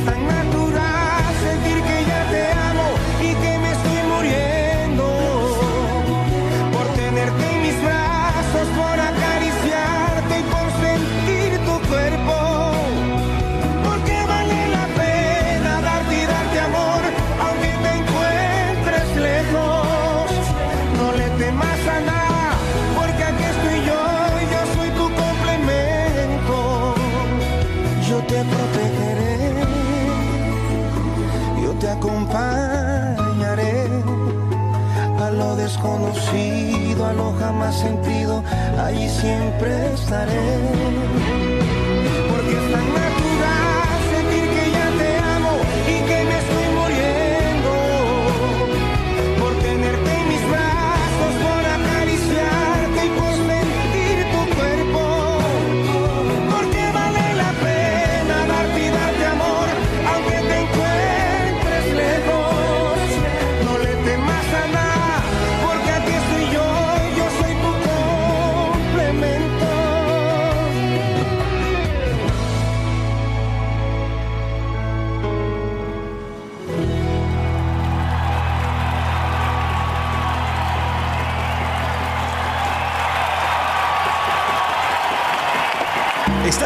desconocido, a lo jamás sentido, allí siempre estaré.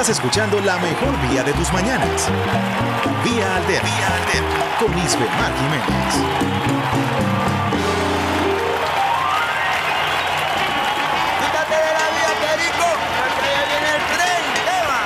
Estás escuchando la mejor vía de tus mañanas. Vía Alterna. Vía Alterna. Con Isbe Jiménez. Quítate de la vía, Perico, porque ya viene el tren, ¿qué va?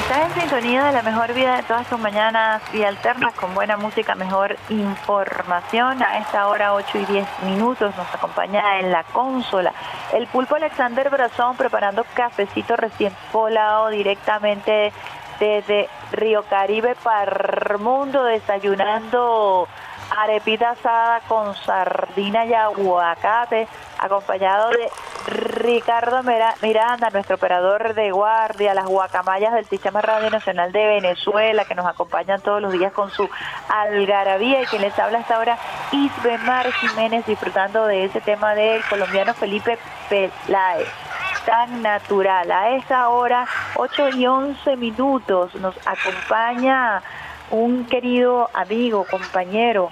Estás en sintonía de la mejor vida de todas tus mañanas y alternas con buena música, mejor información. A esta hora 8 y 10 minutos nos acompaña en la consola el pulpo Alexander Brazón preparando cafecito recién polado directamente desde Río Caribe para Mundo, desayunando arepita asada con sardina y aguacate, acompañado de Ricardo Mira- Miranda, nuestro operador de guardia, las guacamayas del Sistema Radio Nacional de Venezuela, que nos acompañan todos los días con su algarabía y quien les habla hasta ahora, Isbemar Jiménez, disfrutando de ese tema del colombiano Felipe Peláez tan natural. A esa hora, 8 y 11 minutos, nos acompaña un querido amigo, compañero,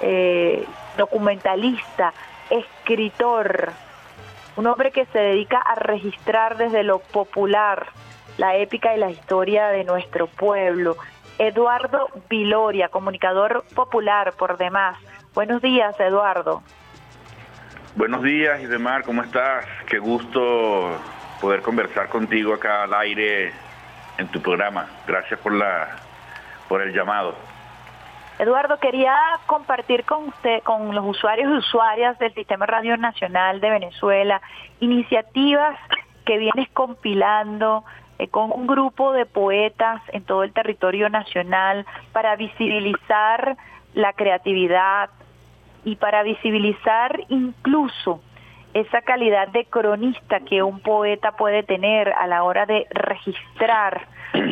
eh, documentalista, escritor, un hombre que se dedica a registrar desde lo popular la épica y la historia de nuestro pueblo. Eduardo Viloria, comunicador popular por demás. Buenos días, Eduardo. Buenos días, Isdemar, ¿cómo estás? Qué gusto poder conversar contigo acá al aire en tu programa. Gracias por la por el llamado. Eduardo, quería compartir con usted, con los usuarios y usuarias del Sistema Radio Nacional de Venezuela, iniciativas que vienes compilando eh, con un grupo de poetas en todo el territorio nacional para visibilizar la creatividad y para visibilizar incluso esa calidad de cronista que un poeta puede tener a la hora de registrar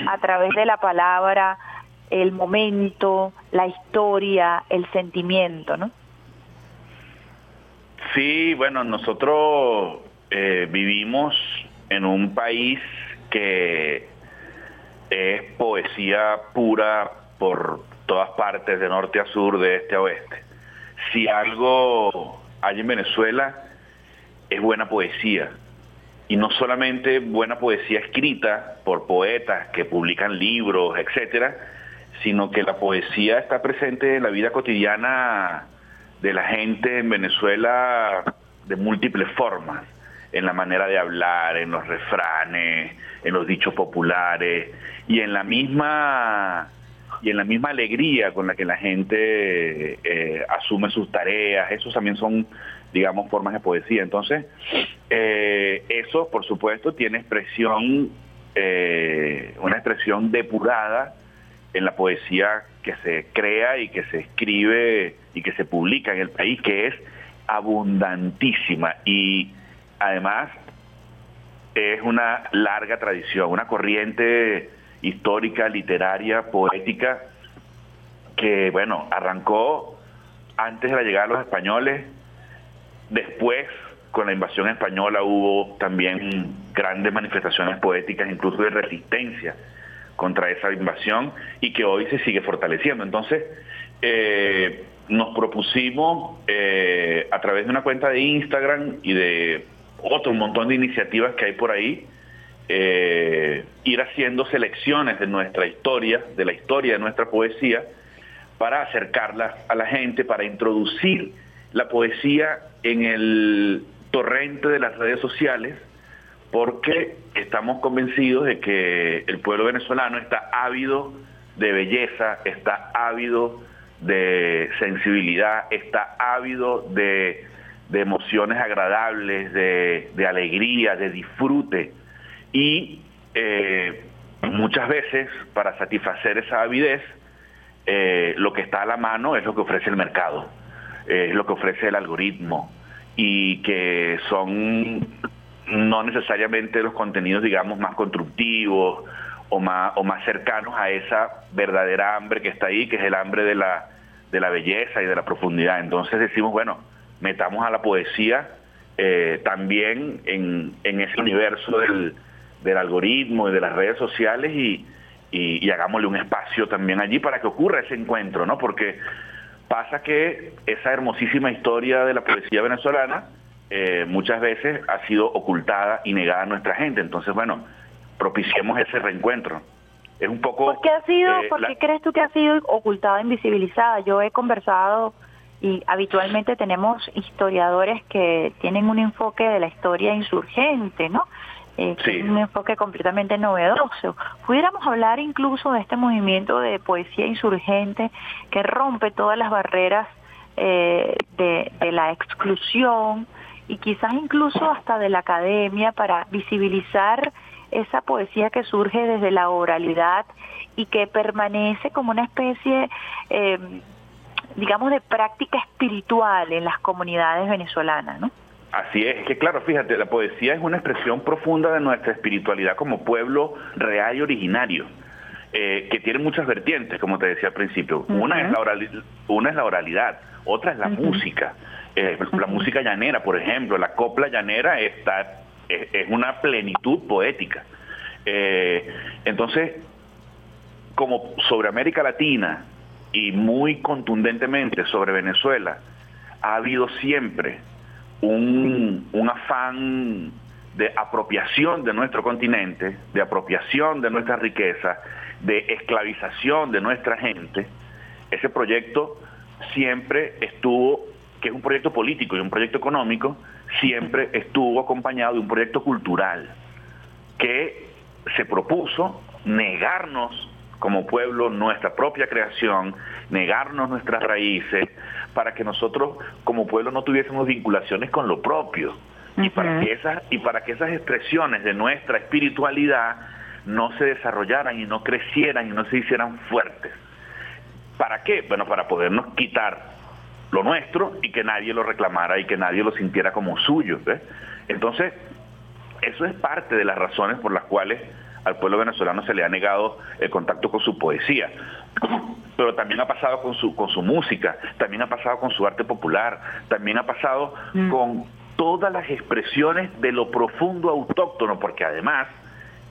a través de la palabra el momento, la historia, el sentimiento, ¿no? Sí, bueno, nosotros eh, vivimos en un país que es poesía pura por todas partes, de norte a sur, de este a oeste. Si algo hay en Venezuela, es buena poesía. Y no solamente buena poesía escrita por poetas que publican libros, etcétera, sino que la poesía está presente en la vida cotidiana de la gente en Venezuela de múltiples formas, en la manera de hablar, en los refranes, en los dichos populares y en la misma y en la misma alegría con la que la gente eh, asume sus tareas, esos también son, digamos, formas de poesía. Entonces, eh, eso, por supuesto, tiene expresión, eh, una expresión depurada en la poesía que se crea y que se escribe y que se publica en el país, que es abundantísima. Y además es una larga tradición, una corriente histórica, literaria, poética, que bueno, arrancó antes de la llegada de los españoles, después con la invasión española hubo también grandes manifestaciones poéticas, incluso de resistencia contra esa invasión y que hoy se sigue fortaleciendo. Entonces, eh, nos propusimos eh, a través de una cuenta de Instagram y de otro montón de iniciativas que hay por ahí, eh, ir haciendo selecciones de nuestra historia, de la historia de nuestra poesía, para acercarla a la gente, para introducir la poesía en el torrente de las redes sociales porque estamos convencidos de que el pueblo venezolano está ávido de belleza, está ávido de sensibilidad, está ávido de, emociones agradables, de, de, alegría, de disfrute. Y eh, muchas veces, para satisfacer esa avidez, eh, lo que está a la mano es lo que ofrece el mercado, es lo que ofrece el algoritmo, y que son no necesariamente los contenidos, digamos, más constructivos o más, o más cercanos a esa verdadera hambre que está ahí, que es el hambre de la, de la belleza y de la profundidad. Entonces decimos, bueno, metamos a la poesía eh, también en, en, ese universo del, del, algoritmo y de las redes sociales y, y, y, hagámosle un espacio también allí para que ocurra ese encuentro, ¿no? Porque pasa que esa hermosísima historia de la poesía venezolana eh, muchas veces ha sido ocultada y negada a nuestra gente. Entonces, bueno, propiciemos ese reencuentro. Es un poco... ¿Por qué, ha sido, eh, ¿por la- qué crees tú que ha sido ocultada, invisibilizada? Yo he conversado y habitualmente tenemos historiadores que tienen un enfoque de la historia insurgente, ¿no? Eh, que Sí. es un enfoque completamente novedoso. Pudiéramos hablar incluso de este movimiento de poesía insurgente que rompe todas las barreras eh, de, de la exclusión y quizás incluso hasta de la academia para visibilizar esa poesía que surge desde la oralidad y que permanece como una especie, eh, digamos, de práctica espiritual en las comunidades venezolanas, ¿no? Así es, que claro, fíjate, la poesía es una expresión profunda de nuestra espiritualidad como pueblo real y originario, eh, que tiene muchas vertientes, como te decía al principio. una, es la orali- una es la oralidad, otra es la música. Eh, La música llanera, por ejemplo, la copla llanera está, es, es una plenitud poética. Eh, entonces, como sobre América Latina y muy contundentemente sobre Venezuela, ha habido siempre un, un afán de apropiación de nuestro continente, de apropiación de nuestra riqueza, de esclavización de nuestra gente, ese proyecto siempre estuvo, que es un proyecto político y un proyecto económico, siempre estuvo acompañado de un proyecto cultural que se propuso negarnos como pueblo nuestra propia creación, negarnos nuestras raíces, para que nosotros como pueblo no tuviésemos vinculaciones con lo propio. Y para, que esas, y para que esas expresiones de nuestra espiritualidad no se desarrollaran y no crecieran y no se hicieran fuertes. ¿Para qué? Bueno, para podernos quitar lo nuestro y que nadie lo reclamara y que nadie lo sintiera como suyo. ¿ves? Entonces, eso es parte de las razones por las cuales al pueblo venezolano se le ha negado el contacto con su poesía. [clears throat] Pero también ha pasado con su, con su música, también ha pasado con su arte popular, también ha pasado con todas las expresiones de lo profundo autóctono, porque además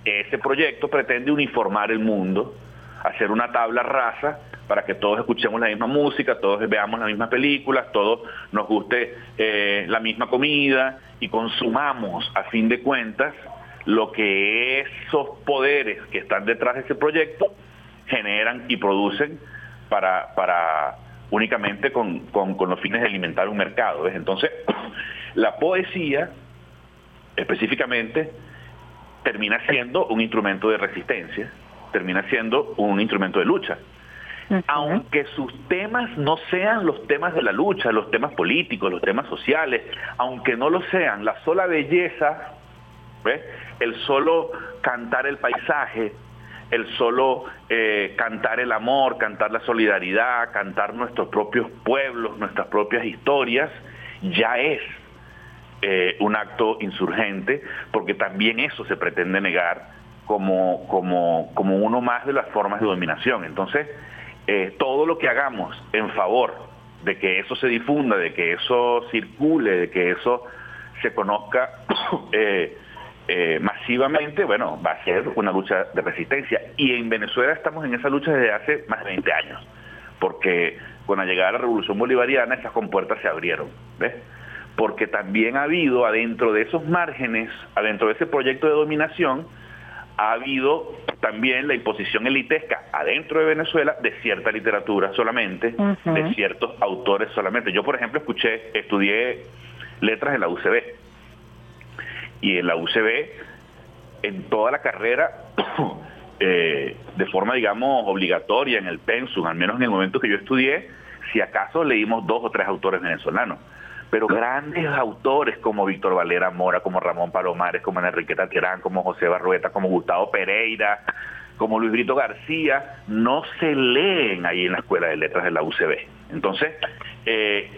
ese proyecto pretende uniformar el mundo, hacer una tabla rasa para que todos escuchemos la misma música, todos veamos las mismas películas, todos nos guste eh, la misma comida y consumamos a fin de cuentas lo que esos poderes que están detrás de ese proyecto generan y producen para, para únicamente con, con, con los fines de alimentar un mercado. Entonces, [clears throat] la poesía específicamente termina siendo un instrumento de resistencia, termina siendo un instrumento de lucha. Aunque sus temas no sean los temas de la lucha, los temas políticos, los temas sociales, aunque no lo sean, la sola belleza, ¿ves? el solo cantar el paisaje, el solo eh, cantar el amor, cantar la solidaridad, cantar nuestros propios pueblos, nuestras propias historias, ya es eh, un acto insurgente, porque también eso se pretende negar como, como, como uno más de las formas de dominación. Entonces, eh, todo lo que hagamos en favor de que eso se difunda, de que eso circule, de que eso se conozca [coughs] eh, eh, masivamente, bueno, va a ser una lucha de resistencia. Y en Venezuela estamos en esa lucha desde hace más de 20 años, porque con la llegada de la revolución bolivariana esas compuertas se abrieron, ¿ves? Porque también ha habido adentro de esos márgenes, adentro de ese proyecto de dominación, ha habido también la imposición elitesca adentro de Venezuela de cierta literatura solamente, de ciertos autores solamente. Yo, por ejemplo, escuché, estudié letras en la UCB. Y en la UCB, en toda la carrera, [coughs] eh, de forma, digamos, obligatoria en el pensum, al menos en el momento que yo estudié, si acaso leímos dos o tres autores venezolanos pero grandes autores como Víctor Valera Mora, como Ramón Palomares, como Enriqueta Terán, como José Barrueta, como Gustavo Pereira, como Luis Brito García, no se leen ahí en la Escuela de Letras de la UCB. Entonces, eh,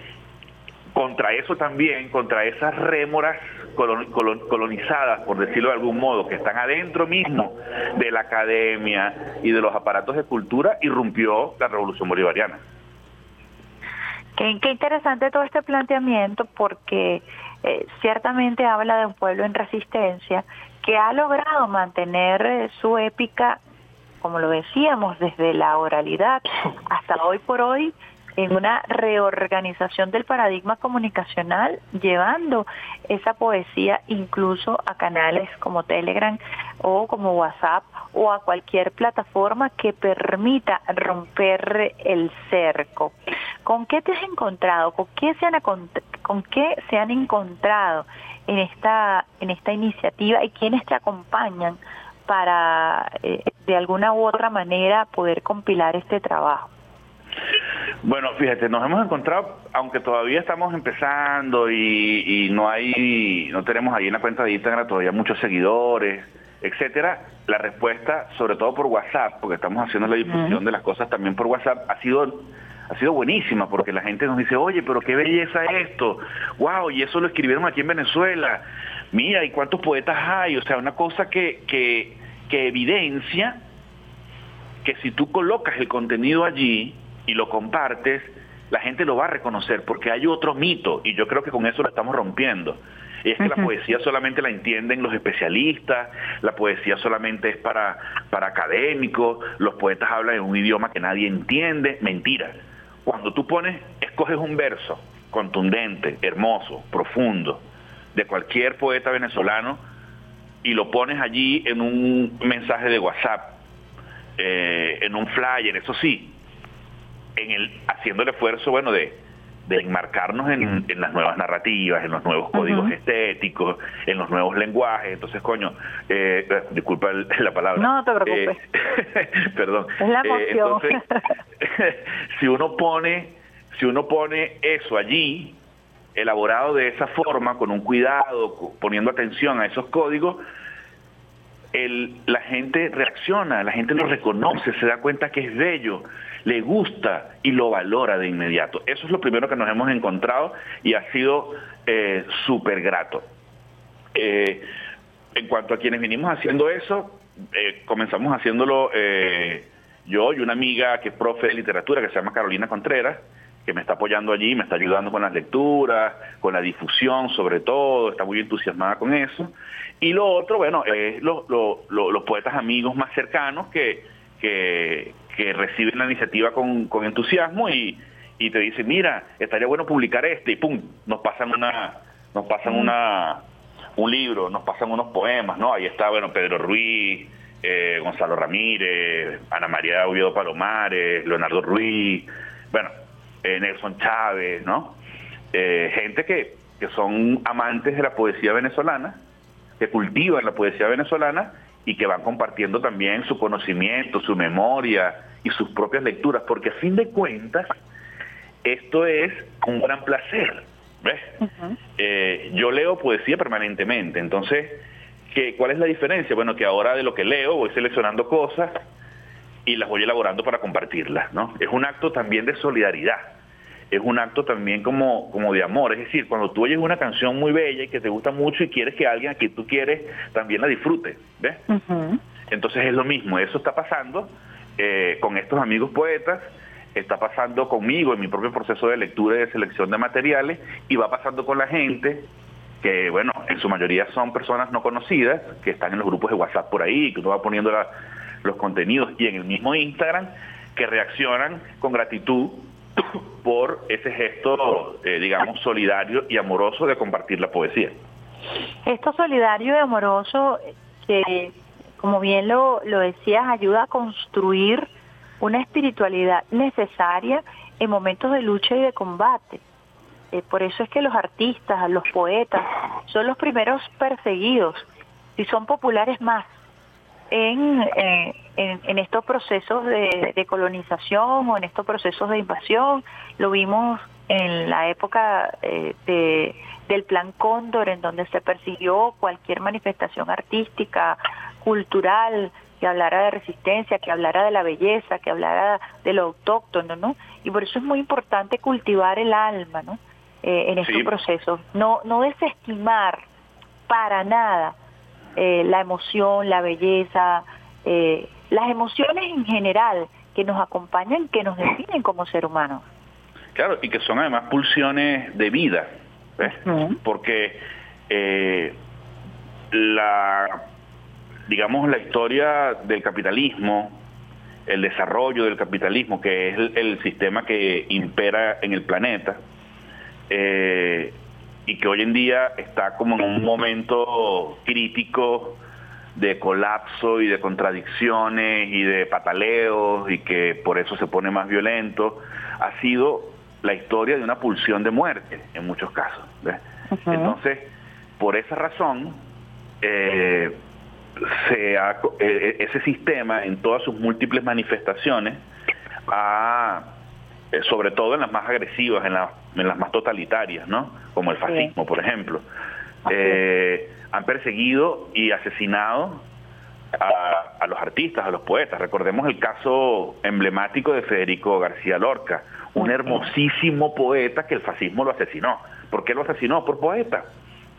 contra eso también, contra esas rémoras colonizadas, por decirlo de algún modo, que están adentro mismo de la academia y de los aparatos de cultura, irrumpió la revolución bolivariana. Qué, interesante todo este planteamiento porque eh, ciertamente habla de un pueblo en resistencia que ha logrado mantener eh, su épica, como lo decíamos, desde la oralidad hasta hoy por hoy en una reorganización del paradigma comunicacional, llevando esa poesía incluso a canales como Telegram o como WhatsApp o a cualquier plataforma que permita romper el cerco. ¿Con qué te has encontrado? ¿Con qué se han, con qué se han encontrado en esta, en esta iniciativa y quiénes te acompañan para eh, de alguna u otra manera poder compilar este trabajo? Bueno, fíjate, nos hemos encontrado, aunque todavía estamos empezando y, no hay, no tenemos ahí en la cuenta de Instagram todavía muchos seguidores, etcétera, la respuesta, sobre todo por WhatsApp, porque estamos haciendo la difusión de las cosas también por WhatsApp, ha sido ha sido buenísima porque la gente nos dice, oye, pero qué belleza esto, wow, y eso lo escribieron aquí en Venezuela, mira, y cuántos poetas hay, o sea, una cosa que, que, que evidencia que si tú colocas el contenido allí, y lo compartes, la gente lo va a reconocer porque hay otro mito y yo creo que con eso lo estamos rompiendo. Y es que la poesía solamente la entienden los especialistas, la poesía solamente es para, para académicos, los poetas hablan en un idioma que nadie entiende. Mentira. Cuando tú pones, escoges un verso contundente, hermoso, profundo, de cualquier poeta venezolano y lo pones allí en un mensaje de WhatsApp, eh, en un flyer, eso sí, en el, haciendo el esfuerzo, bueno, de, de enmarcarnos en, las nuevas narrativas, en los nuevos códigos estéticos, en los nuevos lenguajes. Entonces, coño, eh, eh disculpa la palabra. No, te preocupes. Eh, [laughs] perdón. Es la eh, emoción. entonces, [laughs] si uno pone, si uno pone eso allí, elaborado de esa forma, con un cuidado, poniendo atención a esos códigos, el, la gente reacciona, la gente lo reconoce, se da cuenta que es bello, le gusta y lo valora de inmediato. Eso es lo primero que nos hemos encontrado y ha sido eh, súper grato. Eh, en cuanto a quienes vinimos haciendo eso, eh, comenzamos haciéndolo yo y una amiga que es profe de literatura que se llama Carolina Contreras, que me está apoyando allí, me está ayudando con las lecturas, con la difusión sobre todo, está muy entusiasmada con eso. Y lo otro, bueno, es los poetas amigos más cercanos que, que, que reciben la iniciativa con, entusiasmo y, y, te dicen, mira, estaría bueno publicar este, y pum, nos pasan una, nos pasan una, un libro, nos pasan unos poemas, ¿no? Ahí está, bueno, Pedro Ruiz, eh, Gonzalo Ramírez, Ana María Oviedo Palomares, Leonardo Ruiz, bueno, eh, Nelson Chávez, ¿no? Eh, gente que, que son amantes de la poesía venezolana, que cultivan la poesía venezolana y que van compartiendo también su conocimiento, su memoria y sus propias lecturas, porque a fin de cuentas esto es un gran placer. ¿ves? Eh, yo leo poesía permanentemente, entonces, ¿qué, ¿cuál es la diferencia? Bueno, que ahora de lo que leo voy seleccionando cosas y las voy elaborando para compartirlas, ¿no? Es un acto también de solidaridad es un acto también como, como de amor. Es decir, cuando tú oyes una canción muy bella y que te gusta mucho y quieres que alguien a quien tú quieres también la disfrute, ¿ves? Entonces es lo mismo, eso está pasando eh, con estos amigos poetas, está pasando conmigo en mi propio proceso de lectura y de selección de materiales y va pasando con la gente que, bueno, en su mayoría son personas no conocidas, que están en los grupos de WhatsApp por ahí, que uno va poniendo los contenidos y en el mismo Instagram, que reaccionan con gratitud [coughs] por ese gesto, eh, digamos, solidario y amoroso de compartir la poesía. Esto solidario y amoroso que como bien lo, lo decías, ayuda a construir una espiritualidad necesaria en momentos de lucha y de combate. Eh, por eso es que los artistas, los poetas, son los primeros perseguidos y son populares más en, eh, en, estos procesos de, colonización o en estos procesos de invasión. Lo vimos en la época eh, de, del Plan Cóndor, en donde se persiguió cualquier manifestación artística, cultural, que hablara de resistencia, que hablara de la belleza, que hablara de lo autóctono, ¿no? Y por eso es muy importante cultivar el alma, ¿no? Eh, en estos procesos. No, no desestimar para nada eh, la emoción, la belleza, eh, las emociones en general que nos acompañan, que nos definen como ser humano. Claro, y que son además pulsiones de vida, ¿ves? Porque la digamos, la historia del capitalismo, el desarrollo del capitalismo, que es el, sistema que impera en el planeta, eh, y que hoy en día está como en un momento crítico de colapso y de contradicciones y de pataleos y que por eso se pone más violento, ha sido la historia de una pulsión de muerte en muchos casos. Entonces, por esa razón, eh, se eh, eh, ese sistema en todas sus múltiples manifestaciones ha, eh, sobre todo en las más agresivas, en, en las más totalitarias, ¿no? Como el fascismo, por ejemplo, han perseguido y asesinado a, a, los artistas, a los poetas. Recordemos el caso emblemático de Federico García Lorca, un hermosísimo poeta que el fascismo lo asesinó. ¿Por qué lo asesinó? Por poeta.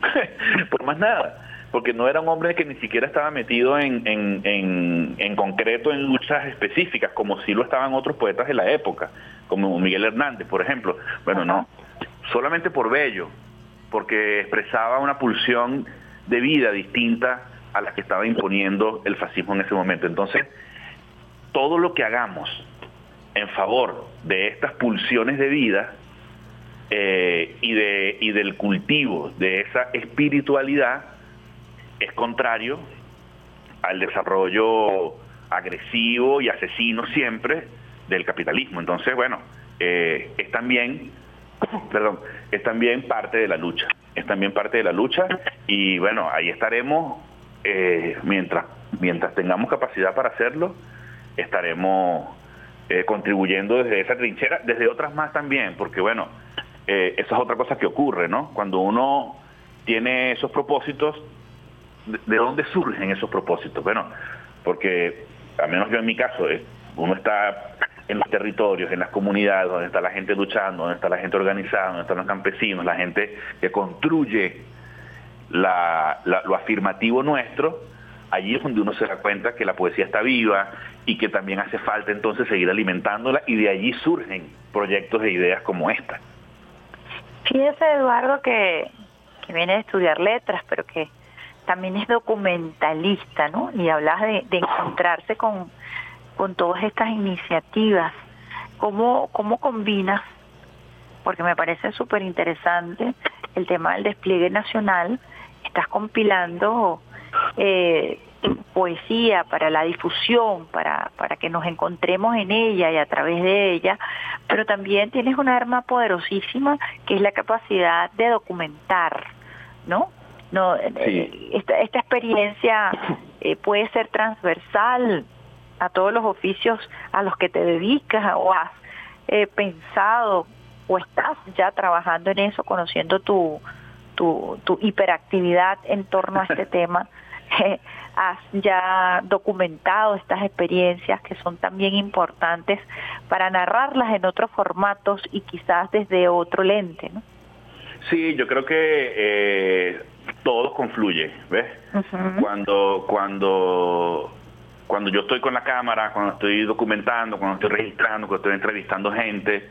[laughs] por más nada porque no era un hombre que ni siquiera estaba metido en, en, en, concreto en luchas específicas, como si lo estaban otros poetas de la época, como Miguel Hernández, por ejemplo. Bueno, no, solamente por bello, porque expresaba una pulsión de vida distinta a la que estaba imponiendo el fascismo en ese momento. Entonces, todo lo que hagamos en favor de estas pulsiones de vida eh, y, de, y del cultivo de esa espiritualidad, es contrario al desarrollo agresivo y asesino siempre del capitalismo. Entonces, bueno, eh, es también, [coughs] perdón, es también parte de la lucha, es también parte de la lucha y bueno, ahí estaremos eh, mientras mientras tengamos capacidad para hacerlo, estaremos eh, contribuyendo desde esa trinchera, desde otras más también, porque bueno, esa es otra cosa que ocurre, ¿no? Cuando uno tiene esos propósitos, de, dónde surgen esos propósitos? Bueno, porque, al menos yo en mi caso, eh, uno está en los territorios, en las comunidades, donde está la gente luchando, donde está la gente organizada, donde están los campesinos, la gente que construye lo afirmativo nuestro, allí es donde uno se da cuenta que la poesía está viva y que también hace falta entonces seguir alimentándola y de allí surgen proyectos e ideas como esta. Fíjese Eduardo que, que viene a estudiar letras, pero que también es documentalista, ¿no? Y hablas de, encontrarse con, con todas estas iniciativas. ¿Cómo, cómo combinas? Porque me parece súper interesante el tema del despliegue nacional. Estás compilando eh, poesía para la difusión, para, para que nos encontremos en ella y a través de ella, pero también tienes una arma poderosísima que es la capacidad de documentar, ¿no? No, eh, esta, esta experiencia eh, puede ser transversal a todos los oficios a los que te dedicas o has eh, pensado o estás ya trabajando en eso, conociendo tu, tu, tu hiperactividad en torno a este [laughs] tema. has ya documentado estas experiencias que son también importantes para narrarlas en otros formatos y quizás desde otro lente, ¿no? Sí, yo creo que eh, todo confluye, ¿ves? Cuando cuando cuando yo estoy con la cámara, cuando estoy documentando, cuando estoy registrando, cuando estoy entrevistando gente,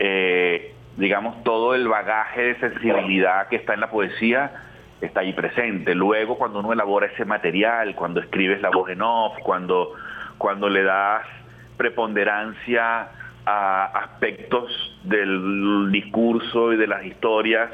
eh, digamos, todo el bagaje de sensibilidad que está en la poesía está ahí presente. Luego, cuando uno elabora ese material, cuando escribes la voz en off, cuando, cuando le das preponderancia a aspectos del discurso y de las historias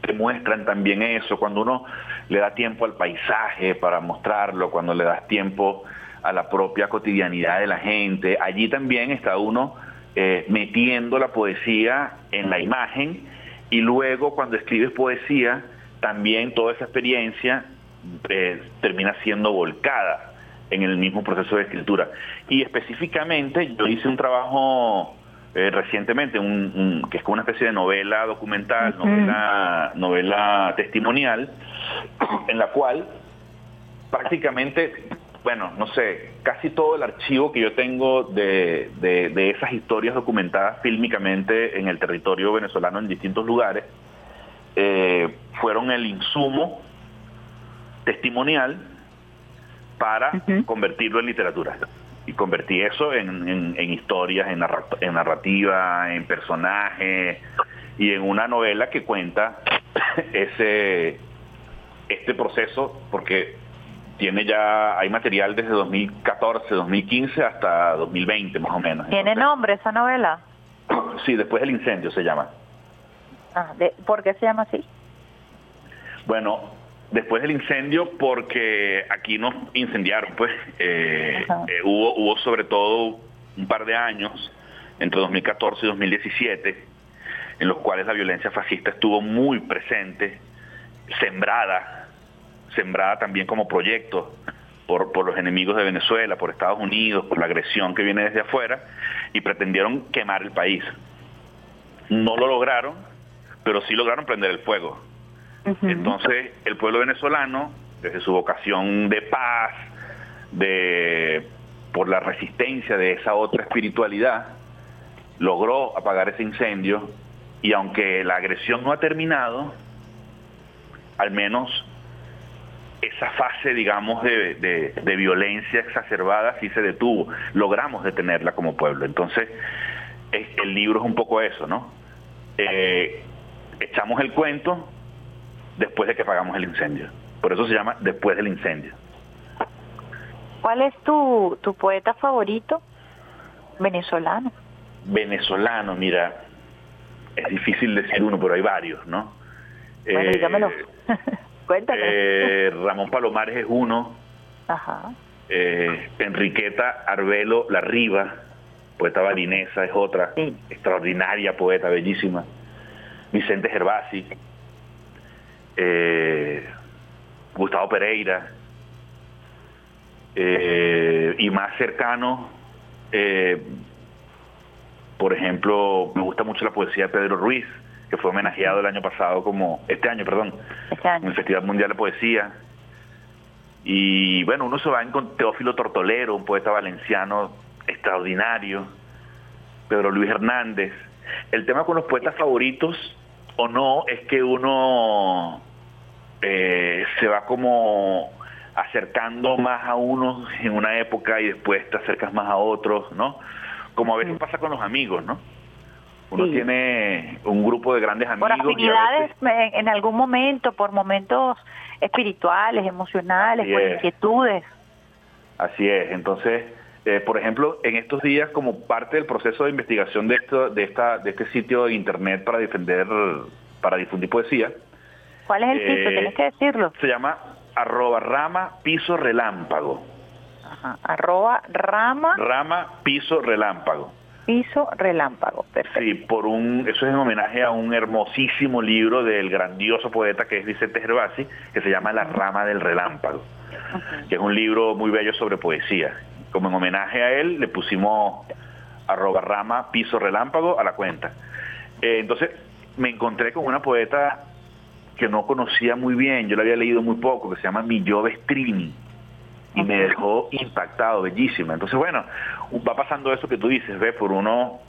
que muestran también eso, cuando uno le da tiempo al paisaje para mostrarlo, cuando le das tiempo a la propia cotidianidad de la gente. Allí también está uno eh, metiendo la poesía en la imagen y luego cuando escribes poesía, también toda esa experiencia eh, termina siendo volcada en el mismo proceso de escritura. Y específicamente yo hice un trabajo eh, recientemente, un, que es como una especie de novela documental, novela, novela testimonial, en la cual prácticamente, bueno, no sé, casi todo el archivo que yo tengo de, de, esas historias documentadas fílmicamente en el territorio venezolano en distintos lugares, eh, fueron el insumo testimonial para convertirlo en literatura. Y convertí eso en, historias, en, en narrativa, en personajes y en una novela que cuenta [coughs] ese este proceso, porque tiene ya, hay material desde 2014, 2015 hasta 2020 más o menos. ¿Tiene nombre esa novela? [coughs] Sí, después del incendio se llama. Ah, ¿Por qué se llama así? Bueno, después del incendio porque aquí nos incendiaron, pues eh, eh, hubo, hubo sobre todo un par de años, entre 2014 y 2017, en los cuales la violencia fascista estuvo muy presente, sembrada, sembrada también como proyecto por, por los enemigos de Venezuela, por Estados Unidos, por la agresión que viene desde afuera, y pretendieron quemar el país. No lo lograron, pero sí lograron prender el fuego entonces, el pueblo venezolano, desde su vocación de paz, de por la resistencia de esa otra espiritualidad, logró apagar ese incendio y aunque la agresión no ha terminado, al menos esa fase, digamos, de, violencia exacerbada sí se detuvo. Logramos detenerla como pueblo. Entonces, el libro es un poco eso, ¿no? Eh, echamos el cuento, después de que apagamos el incendio. Por eso se llama Después del incendio. ¿Cuál es tu, tu poeta favorito venezolano? Venezolano, mira, es difícil decir uno, pero hay varios, ¿no? Bueno, eh, dígamelo. Eh, Ramón Palomares es uno. Ajá. Eh, Enriqueta Arbelo La Riva, poeta balinesa, es otra. Extraordinaria poeta, bellísima. Vicente Gervasi, eh, Gustavo Pereira, y más cercano, por ejemplo, me gusta mucho la poesía de Pedro Ruiz, que fue homenajeado el año pasado como, este año, perdón, este en el Festival Mundial de Poesía. Y bueno, uno se va con Teófilo Tortolero, un poeta valenciano extraordinario, Pedro Luis Hernández. El tema con los poetas favoritos o no es que uno eh, se va como acercando más a unos en una época y después te acercas más a otros, ¿no? Como a veces pasa con los amigos, ¿no? Uno tiene un grupo de grandes amigos. Por afinidades en algún momento, por momentos espirituales, emocionales, por inquietudes. Así es. Entonces, eh, por ejemplo, en estos días, como parte del proceso de investigación de esto, de esta, de este sitio de internet para defender, para difundir poesía, ¿Cuál es el sitio? Eh, Tienes que decirlo. Se llama arroba rama piso relámpago. Ajá, arroba rama. Rama piso relámpago. Piso relámpago, perfecto. Sí, por un, eso es en homenaje a un hermosísimo libro del grandioso poeta que es Vicente Gervasi, que se llama La rama del relámpago, que es un libro muy bello sobre poesía. Como en homenaje a él, le pusimos arroba rama piso relámpago a la cuenta. Eh, entonces, me encontré con una poeta que no conocía muy bien, yo la había leído muy poco, que se llama Millove Strini, y me dejó impactado, bellísima. Entonces, bueno, va pasando eso que tú dices, ¿ves? Por uno,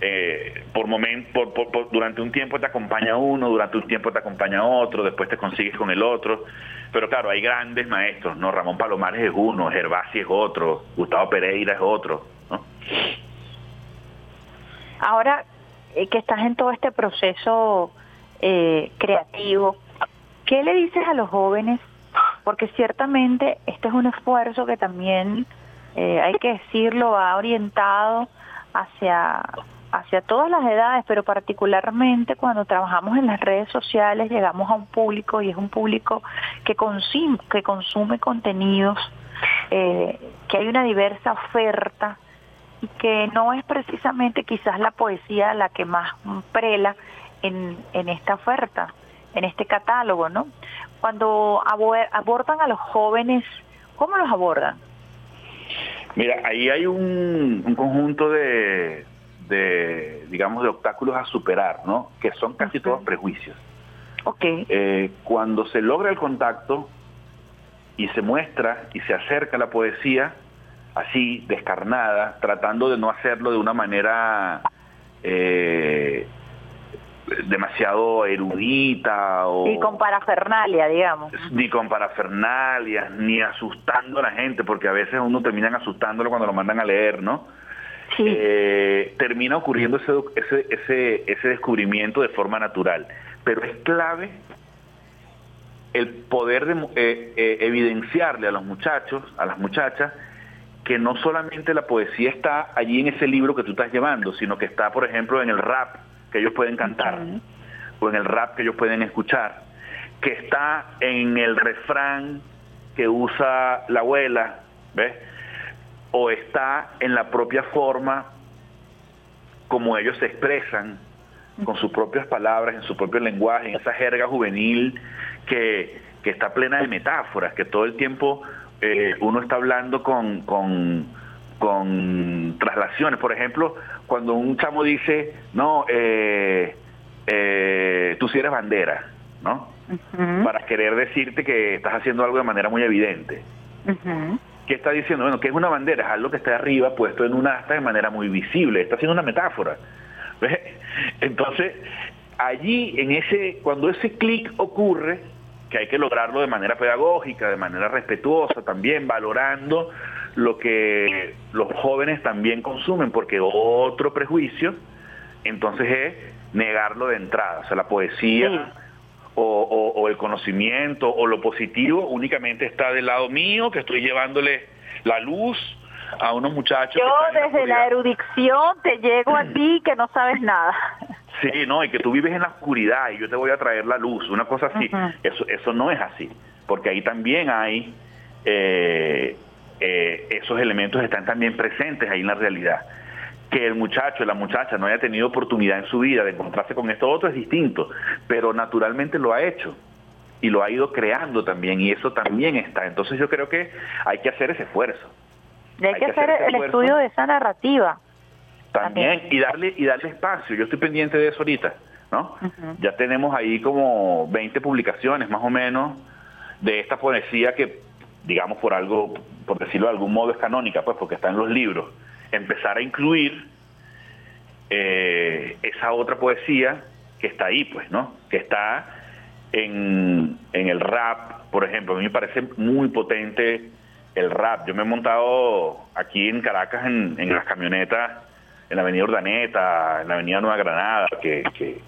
eh, por momento, por, durante un tiempo te acompaña uno, durante un tiempo te acompaña otro, después te consigues con el otro. Pero claro, hay grandes maestros, ¿no? Ramón Palomares es uno, Gervasi es otro, Gustavo Pereira es otro. Ahora eh, que estás en todo este proceso eh, creativo. ¿Qué le dices a los jóvenes? Porque ciertamente este es un esfuerzo que también, eh, hay que decirlo, va orientado hacia hacia todas las edades, pero particularmente cuando trabajamos en las redes sociales llegamos a un público y es un público que consume, que consume contenidos, eh, que hay una diversa oferta y que no es precisamente quizás la poesía la que más prela en, en esta oferta, en este catálogo, ¿no? Cuando abordan a los jóvenes, ¿cómo los abordan? Mira, ahí hay un, un conjunto de, de, digamos, de obstáculos a superar, ¿no? Que son casi todos prejuicios. Ok. Eh, cuando se logra el contacto y se muestra y se acerca la poesía, así, descarnada, tratando de no hacerlo de una manera eh, demasiado erudita o y con parafernalia digamos. ni con parafernalia ni asustando a la gente porque a veces uno terminan asustándolo cuando lo mandan a leer no eh, termina ocurriendo ese, ese ese ese descubrimiento de forma natural. Pero es clave el poder de, eh, eh, evidenciarle a los muchachos a las muchachas que no solamente la poesía está allí en ese libro que tú estás llevando sino que está por ejemplo en el rap que ellos pueden cantar, o en el rap que ellos pueden escuchar, que está en el refrán que usa la abuela, ¿ves? O está en la propia forma como ellos se expresan, con sus propias palabras, en su propio lenguaje, en esa jerga juvenil que, que está plena de metáforas, que todo el tiempo eh, uno está hablando con, con, con traslaciones. Por ejemplo, cuando un chamo dice, no, eh, eh, tú sí eres bandera, ¿no? Para querer decirte que estás haciendo algo de manera muy evidente. ¿Qué está diciendo? Bueno, que es una bandera? Es algo que está arriba puesto en un asta de manera muy visible. Está haciendo una metáfora. Entonces, allí, en ese, cuando ese clic ocurre, que hay que lograrlo de manera pedagógica, de manera respetuosa, también valorando lo que los jóvenes también consumen, porque otro prejuicio entonces es negarlo de entrada, o sea, la poesía o, el conocimiento o lo positivo únicamente está del lado mío, que estoy llevándole la luz a unos muchachos. Yo desde la, erudición te llego a ti que no sabes nada. Sí, no, y que tú vives en la oscuridad y yo te voy a traer la luz, una cosa así. Eso eso no es así, porque ahí también hay eh, eh, esos elementos están también presentes ahí en la realidad. Que el muchacho, la muchacha no haya tenido oportunidad en su vida de encontrarse con esto otro es distinto, pero naturalmente lo ha hecho y lo ha ido creando también y eso también está. Entonces yo creo que hay que hacer ese esfuerzo. Y hay, que, hacer, el estudio de esa narrativa. También, y darle y darle espacio. Yo estoy pendiente de eso ahorita, ¿no? Ya tenemos ahí como 20 publicaciones más o menos de esta poesía que digamos por algo por decirlo de algún modo, es canónica, pues porque está en los libros, empezar a incluir eh, esa otra poesía que está ahí, pues, ¿no? Que está en, en el rap, por ejemplo. A mí me parece muy potente el rap. Yo me he montado aquí en Caracas en, las camionetas, en la avenida Urdaneta, en la avenida Nueva Granada, que,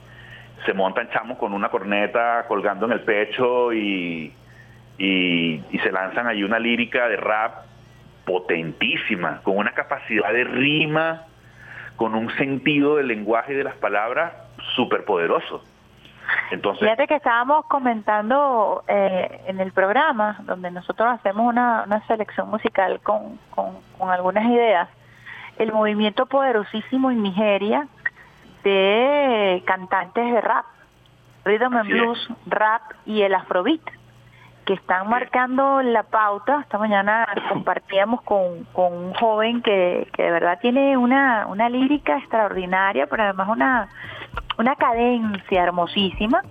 se montan chamos con una corneta colgando en el pecho y y, se lanzan ahí una lírica de rap potentísima, con una capacidad de rima, con un sentido del lenguaje y de las palabras súper poderoso. Entonces, Fíjate que estábamos comentando eh, en el programa, donde nosotros hacemos una, selección musical con, con, algunas ideas, el movimiento poderosísimo en Nigeria de cantantes de rap, rhythm and blues, rap y el afrobeat que están marcando la pauta. Esta mañana [clears throat] compartíamos con, con un joven que, que de verdad tiene una, una lírica extraordinaria, pero además una, una cadencia hermosísima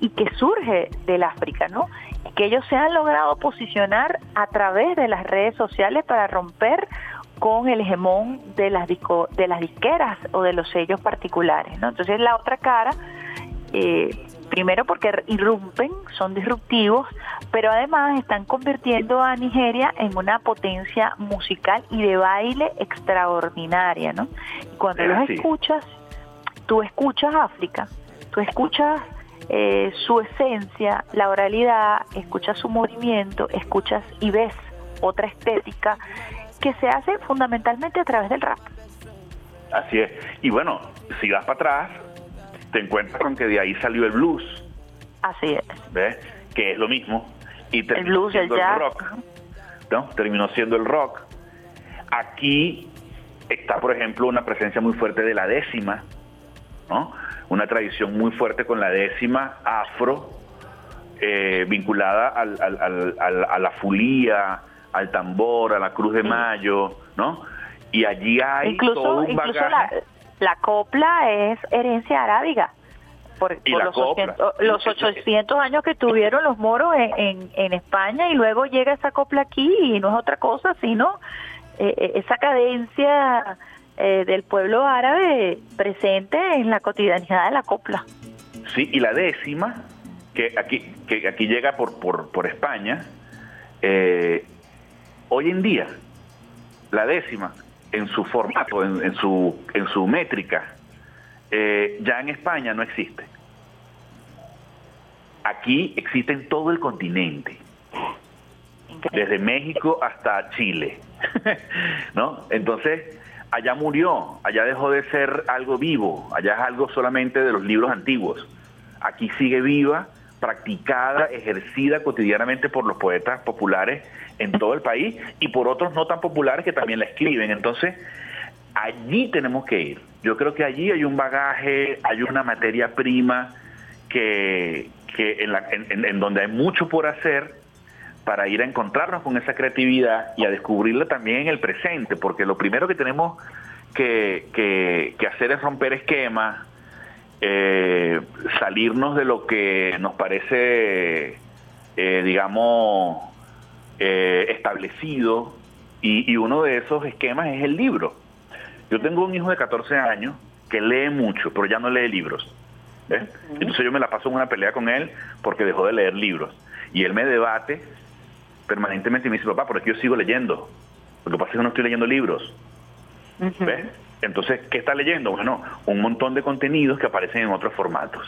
y que surge del África, ¿no? Y que ellos se han logrado posicionar a través de las redes sociales para romper con el hegemón de las disco, de las disqueras o de los sellos particulares, ¿no? Entonces la otra cara eh, Primero porque irrumpen, son disruptivos, pero además están convirtiendo a Nigeria en una potencia musical y de baile extraordinaria, ¿no? Y cuando los escuchas, tú escuchas África, tú escuchas eh, su esencia, la oralidad, escuchas su movimiento, escuchas y ves otra estética que se hace fundamentalmente a través del rap. Así es. Y bueno, si vas para atrás, te encuentras con que de ahí salió el blues, Así es. ¿ves? Que es lo mismo. Y terminó blues, el siendo el, jazz. rock. ¿no? Terminó siendo el rock. Aquí está, por ejemplo, una presencia muy fuerte de la décima, ¿no? Una tradición muy fuerte con la décima afro, eh, vinculada al- al- al- al- a la fulía, al tambor, a la cruz de mayo, ¿no? Y allí hay todo un incluso bagaje. la, la copla es herencia arábiga. Por, los, copla. 800, los 800 años que tuvieron los moros en, en, en España y luego llega esa copla aquí y no es otra cosa sino eh, eh, esa cadencia eh, del pueblo árabe presente en la cotidianidad de la copla. Sí, y la décima, que aquí, que aquí llega por, por, por España, eh, hoy en día, la décima, en su formato, en, en su, en su métrica, eh, ya en España no existe. Aquí existe en todo el continente, desde México hasta Chile, [laughs] ¿no? Entonces, allá murió, allá dejó de ser algo vivo, allá es algo solamente de los libros antiguos. Aquí sigue viva, practicada, ejercida cotidianamente por los poetas populares en todo el país y por otros no tan populares que también la escriben. Entonces, allí tenemos que ir. Yo creo que allí hay un bagaje, hay una materia prima que, en, la- en- donde hay mucho por hacer para ir a encontrarnos con esa creatividad y a descubrirla también en el presente, porque lo primero que tenemos que hacer es romper esquemas, eh, salirnos de lo que nos parece, eh, digamos, eh, establecido, y, y uno de esos esquemas es el libro. Yo tengo un hijo de 14 años que lee mucho, pero ya no lee libros. ¿ves? Entonces yo me la paso en una pelea con él porque dejó de leer libros. Y él me debate permanentemente y me dice, papá, por aquí yo sigo leyendo. Lo que pasa es que no estoy leyendo libros. ¿Ves? Entonces, ¿qué está leyendo? Bueno, un montón de contenidos que aparecen en otros formatos,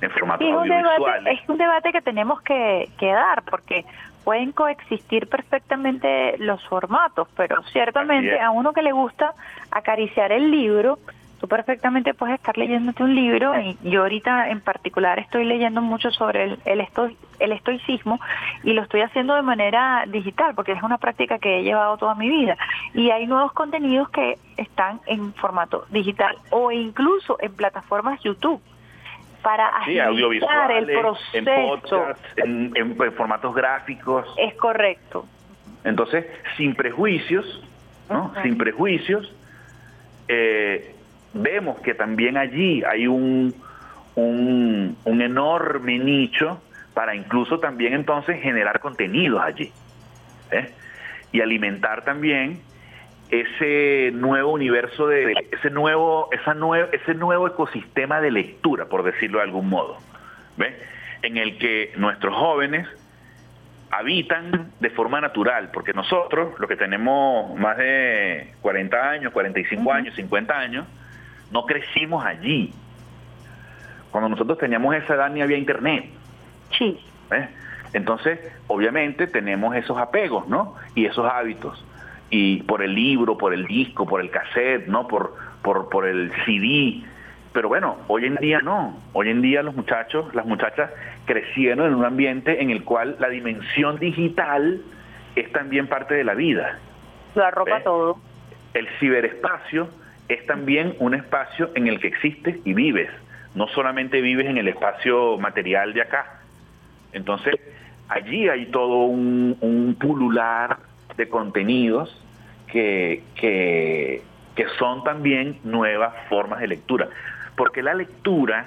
en formatos Sí, es un debate, audiovisuales. es un debate que tenemos que, que dar porque pueden coexistir perfectamente los formatos, pero ciertamente a uno que le gusta acariciar el libro, tú perfectamente puedes estar leyéndote un libro y yo ahorita en particular estoy leyendo mucho sobre el, el, esto- el estoicismo y lo estoy haciendo de manera digital porque es una práctica que he llevado toda mi vida y hay nuevos contenidos que están en formato digital o incluso en plataformas YouTube para Sí, agilizar audiovisuales, el proceso. en podcasts, en, en- en formatos gráficos. Es correcto. Entonces, sin prejuicios, ¿no? Sin prejuicios, eh, vemos que también allí hay un, un, un enorme nicho para incluso también entonces generar contenidos allí. ¿eh? Y alimentar también ese nuevo universo de ese nuevo esa nue- ese nuevo ecosistema de lectura por decirlo de algún modo ¿ves? en el que nuestros jóvenes habitan de forma natural, porque nosotros, los que tenemos más de 40 años, 45 años, 50 años, no crecimos allí. Cuando nosotros teníamos esa edad ni había internet. Sí. Entonces, obviamente tenemos esos apegos, ¿no? Y esos hábitos. Y por el libro, por el disco, por el cassette, ¿no? Por, por, por el CD. Pero bueno, hoy en día no. Hoy en día los muchachos, las muchachas crecieron en un ambiente en el cual la dimensión digital es también parte de la vida. Lo arropa ¿Ves? todo. El ciberespacio es también un espacio en el que existes y vives. No solamente vives en el espacio material de acá. Entonces, allí hay todo un, un pulular de contenidos que, que, que son también nuevas formas de lectura. Porque la lectura,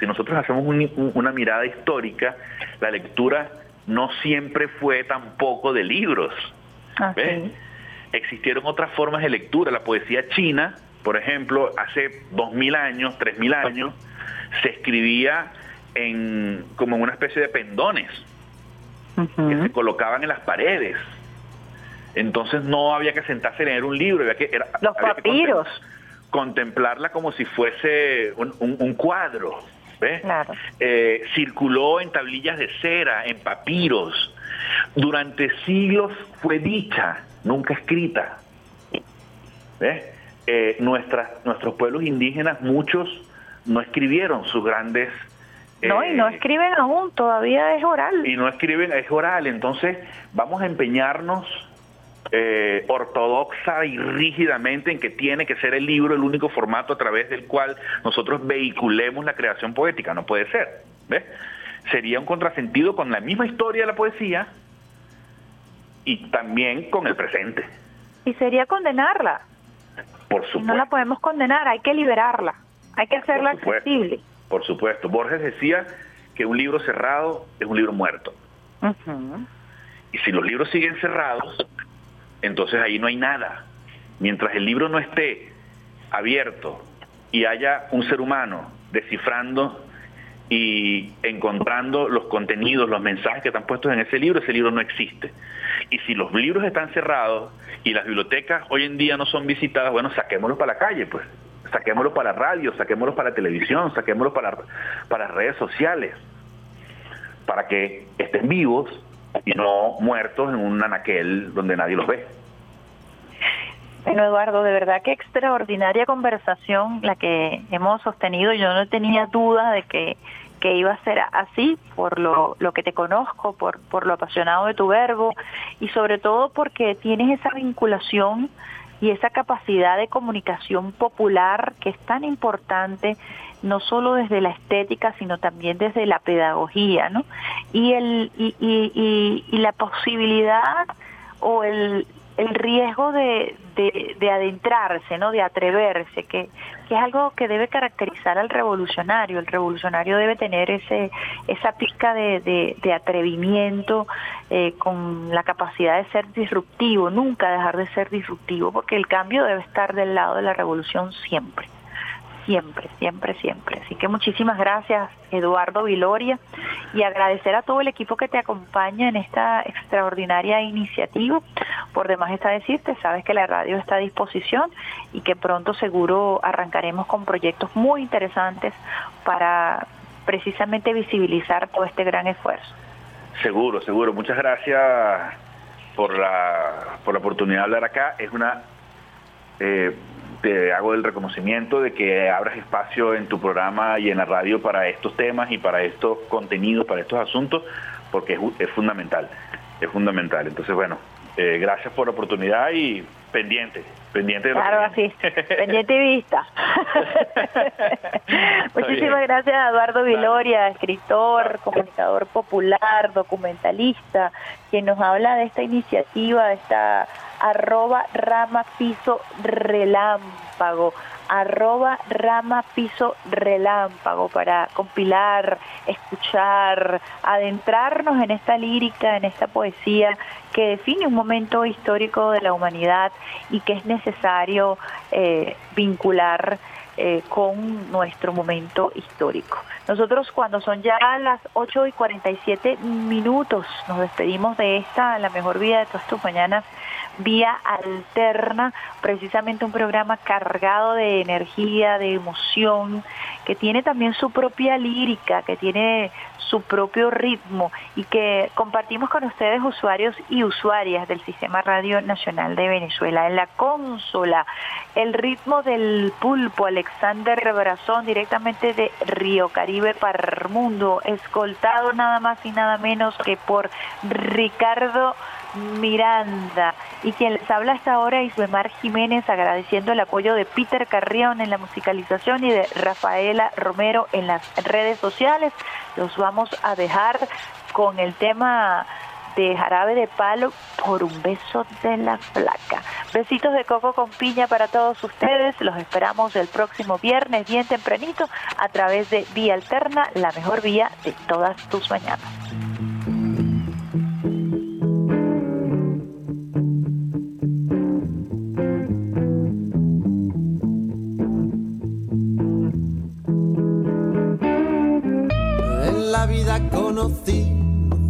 si nosotros hacemos un- un- una mirada histórica, la lectura no siempre fue tampoco de libros. ¿ves? Existieron otras formas de lectura. La poesía china, por ejemplo, hace 2.000 años, 3.000 años, se escribía en, como en una especie de pendones que se colocaban en las paredes. Entonces no había que sentarse a leer un libro, había que, era- Los había que papiros. contem- contemplarla como si fuese un, un- un cuadro. ¿ves? Eh, circuló en tablillas de cera, en papiros. Durante siglos fue dicha, nunca escrita. ¿ves? Eh, nuestras, nuestros pueblos indígenas, muchos no escribieron sus grandes... No, y no eh, escriben aún, todavía es oral. y no escriben, es oral. Entonces, vamos a empeñarnos eh, ortodoxa y rígidamente en que tiene que ser el libro el único formato a través del cual nosotros vehiculemos la creación poética. No puede ser. ¿ves? Sería un contrasentido con la misma historia de la poesía y también con el presente. Y sería condenarla. Por supuesto. no la podemos condenar, hay que liberarla, hay que hacerla Por accesible. Por supuesto. Borges decía que un libro cerrado es un libro muerto. Y si los libros siguen cerrados, entonces ahí no hay nada. Mientras el libro no esté abierto y haya un ser humano descifrando y encontrando los contenidos, los mensajes que están puestos en ese libro, ese libro no existe. Y si los libros están cerrados y las bibliotecas hoy en día no son visitadas, bueno, saquémoslos para la calle, pues. Saquémoslos para radio, saquémoslos para televisión, saquémoslos para, para redes sociales, para que estén vivos y no muertos en un anaquel donde nadie los ve. Bueno, Eduardo, de verdad que extraordinaria conversación la que hemos sostenido. Yo no tenía duda de que, que iba a ser así por lo, lo que te conozco, por, por lo apasionado de tu verbo y sobre todo porque tienes esa vinculación y esa capacidad de comunicación popular que es tan importante no solo desde la estética sino también desde la pedagogía no y el y, y, y, y la posibilidad o el, el riesgo de, de, de adentrarse no de atreverse que, es algo que debe caracterizar al revolucionario. El revolucionario debe tener ese esa pizca de, de, de atrevimiento eh, con la capacidad de ser disruptivo nunca dejar de ser disruptivo porque el cambio debe estar del lado de la revolución siempre siempre, siempre, siempre. Así que muchísimas gracias, Eduardo Viloria, y agradecer a todo el equipo que te acompaña en esta extraordinaria iniciativa. Por demás está decirte, sabes que la radio está a disposición y que pronto seguro arrancaremos con proyectos muy interesantes para precisamente visibilizar todo este gran esfuerzo. Seguro, seguro. Muchas gracias por la, por la oportunidad de hablar acá. Es una... Eh, te hago el reconocimiento de que abras espacio en tu programa y en la radio para estos temas y para estos contenidos, para estos asuntos, porque es, es fundamental, es fundamental. Entonces, bueno, eh, gracias por la oportunidad y pendiente, pendiente de lo Claro, así, pendiente y vista. [laughs] [laughs] Muchísimas gracias a Eduardo Viloria, escritor, comunicador popular, documentalista, quien nos habla de esta iniciativa, de esta arroba rama piso relámpago, arroba rama piso relámpago para compilar, escuchar, adentrarnos en esta lírica, en esta poesía que define un momento histórico de la humanidad y que es necesario eh, vincular eh, con nuestro momento histórico. Nosotros cuando son ya las 8 y 47 minutos nos despedimos de esta, la mejor vida de todas tus mañanas, vía alterna, precisamente un programa cargado de energía, de emoción, que tiene también su propia lírica, que tiene su propio ritmo y que compartimos con ustedes usuarios y usuarias del Sistema Radio Nacional de Venezuela. En la consola, el ritmo del pulpo Alexander Brazón directamente de Río Caribe para el mundo, escoltado nada más y nada menos que por Ricardo Miranda. Y quien les habla hasta ahora es Isbemar Jiménez, agradeciendo el apoyo de Peter Carrión en la musicalización y de Rafaela Romero en las redes sociales. Los vamos a dejar con el tema de jarabe de palo por un beso de la flaca. Besitos de coco con piña para todos ustedes. Los esperamos el próximo viernes bien tempranito a través de Vía Alterna, la mejor vía de todas tus mañanas. En la vida conocí